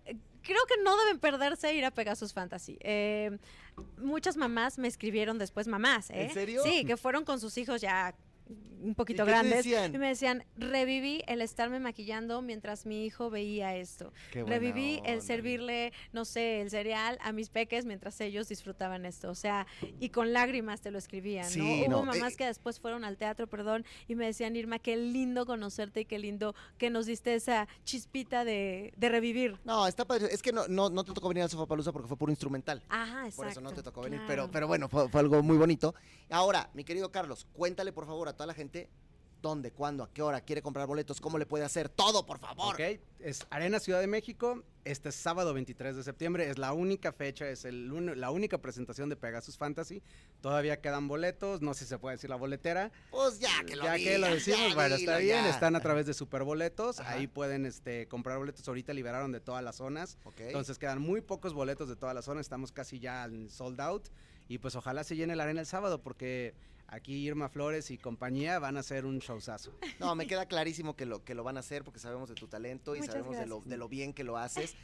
eh, creo que no deben perderse ir a Pegasus Fantasy. Eh, muchas mamás me escribieron después, mamás, ¿eh? ¿En serio? Sí, que fueron con sus hijos ya un poquito ¿Y qué te grandes y me decían, reviví el estarme maquillando mientras mi hijo veía esto. Reviví el servirle, no sé, el cereal a mis peques mientras ellos disfrutaban esto. O sea, y con lágrimas te lo escribían, Sí, ¿no? no, Hubo mamás eh, que después fueron al teatro, perdón, y me decían, Irma, qué lindo conocerte y qué lindo que nos diste esa chispita de, de revivir. No, está padre. Es que no, no, no te tocó venir al Sofá Palusa porque fue puro instrumental. Ajá, exacto. Por eso no te tocó venir, claro. pero, pero bueno, fue, fue algo muy bonito. Ahora, mi querido Carlos, cuéntale por favor a toda la gente dónde, cuándo, a qué hora quiere comprar boletos, cómo le puede hacer todo, por favor. Ok, es Arena Ciudad de México. Este sábado 23 de septiembre es la única fecha, es el la única presentación de Pegasus Fantasy. Todavía quedan boletos, no sé si se puede decir la boletera. Pues ya que lo ya que lo decimos, ya bueno, dilo, está bien, ya. están a través de Superboletos, Ajá. ahí pueden este, comprar boletos, ahorita liberaron de todas las zonas, Ok. entonces quedan muy pocos boletos de todas las zonas, estamos casi ya en sold out y pues ojalá se llene la arena el sábado porque aquí Irma Flores y compañía van a hacer un showzazo. No, me queda clarísimo que lo, que lo van a hacer porque sabemos de tu talento y Muchas sabemos de lo, de lo bien que lo haces.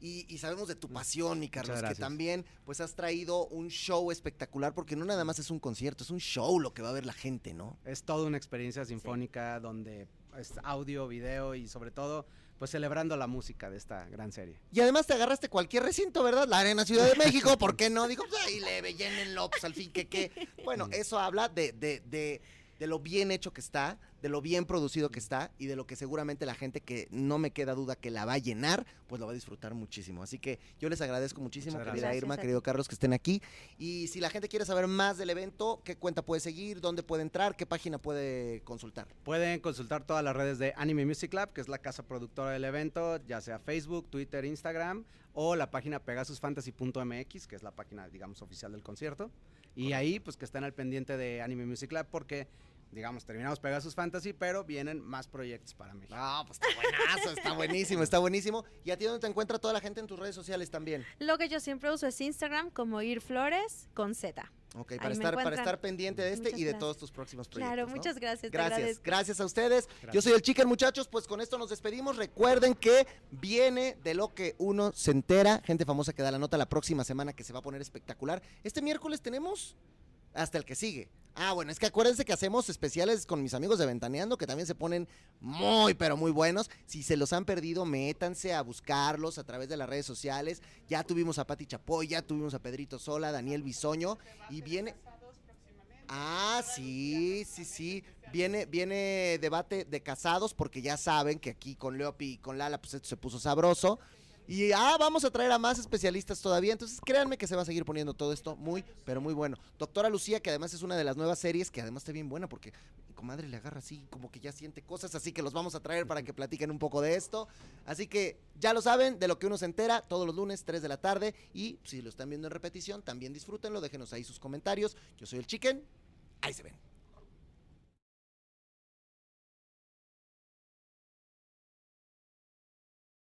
Y, y sabemos de tu pasión, mi Carlos, que también pues has traído un show espectacular porque no nada más es un concierto, es un show lo que va a ver la gente, ¿no? Es toda una experiencia sinfónica donde es audio, video y sobre todo pues celebrando la música de esta gran serie. Y además te agarraste cualquier recinto, ¿verdad? La Arena Ciudad de México, ¿por qué no? Digo, pues ahí leve, llénenlo, pues al fin que qué. Bueno, eso habla de, de, de, de lo bien hecho que está, de lo bien producido que está y de lo que seguramente la gente que no me queda duda que la va a llenar, pues lo va a disfrutar muchísimo. Así que yo les agradezco muchísimo, querida gracias. Irma, querido Carlos, que estén aquí. Y si la gente quiere saber más del evento, ¿qué cuenta puede seguir? ¿Dónde puede entrar? ¿Qué página puede consultar? Pueden consultar todas las redes de Anime Music Lab, que es la casa productora del evento, ya sea Facebook, Twitter, Instagram, o la página pegasusfantasy.mx, que es la página, digamos, oficial del concierto. Y ahí, pues que estén al pendiente de Anime Music Lab, porque, digamos, terminamos Pegasus Fantasy, pero vienen más proyectos para México. Ah, pues está buenazo, está buenísimo, está buenísimo. ¿Y a ti dónde te encuentra toda la gente en tus redes sociales también? Lo que yo siempre uso es Instagram como Ir Flores con Z. Ok, para estar, para estar pendiente de este Muchas y de gracias. todos tus próximos proyectos. Claro, ¿no? muchas gracias. Gracias, agradezco. gracias a ustedes. Yo soy el Chicken, muchachos. Pues con esto nos despedimos. Recuerden que viene de lo que uno se entera. Gente famosa que da la nota la próxima semana que se va a poner espectacular. Este miércoles tenemos hasta el que sigue. Ah, bueno, es que acuérdense que hacemos especiales con mis amigos de Ventaneando que también se ponen muy, pero muy buenos. Si se los han perdido, métanse a buscarlos a través de las redes sociales. Ya tuvimos a Pati Chapoy, ya tuvimos a Pedrito Sola, Daniel Bisoño y viene... Ah, sí, sí, sí. Viene, viene debate de casados porque ya saben que aquí con Leopi y con Lala pues esto se puso sabroso. Y ah, vamos a traer a más especialistas todavía. Entonces créanme que se va a seguir poniendo todo esto muy, pero muy bueno. Doctora Lucía, que además es una de las nuevas series que además está bien buena porque mi comadre le agarra así como que ya siente cosas. Así que los vamos a traer para que platiquen un poco de esto. Así que ya lo saben, de lo que uno se entera todos los lunes, 3 de la tarde. Y si lo están viendo en repetición, también disfrútenlo. Déjenos ahí sus comentarios. Yo soy el Chicken. Ahí se ven.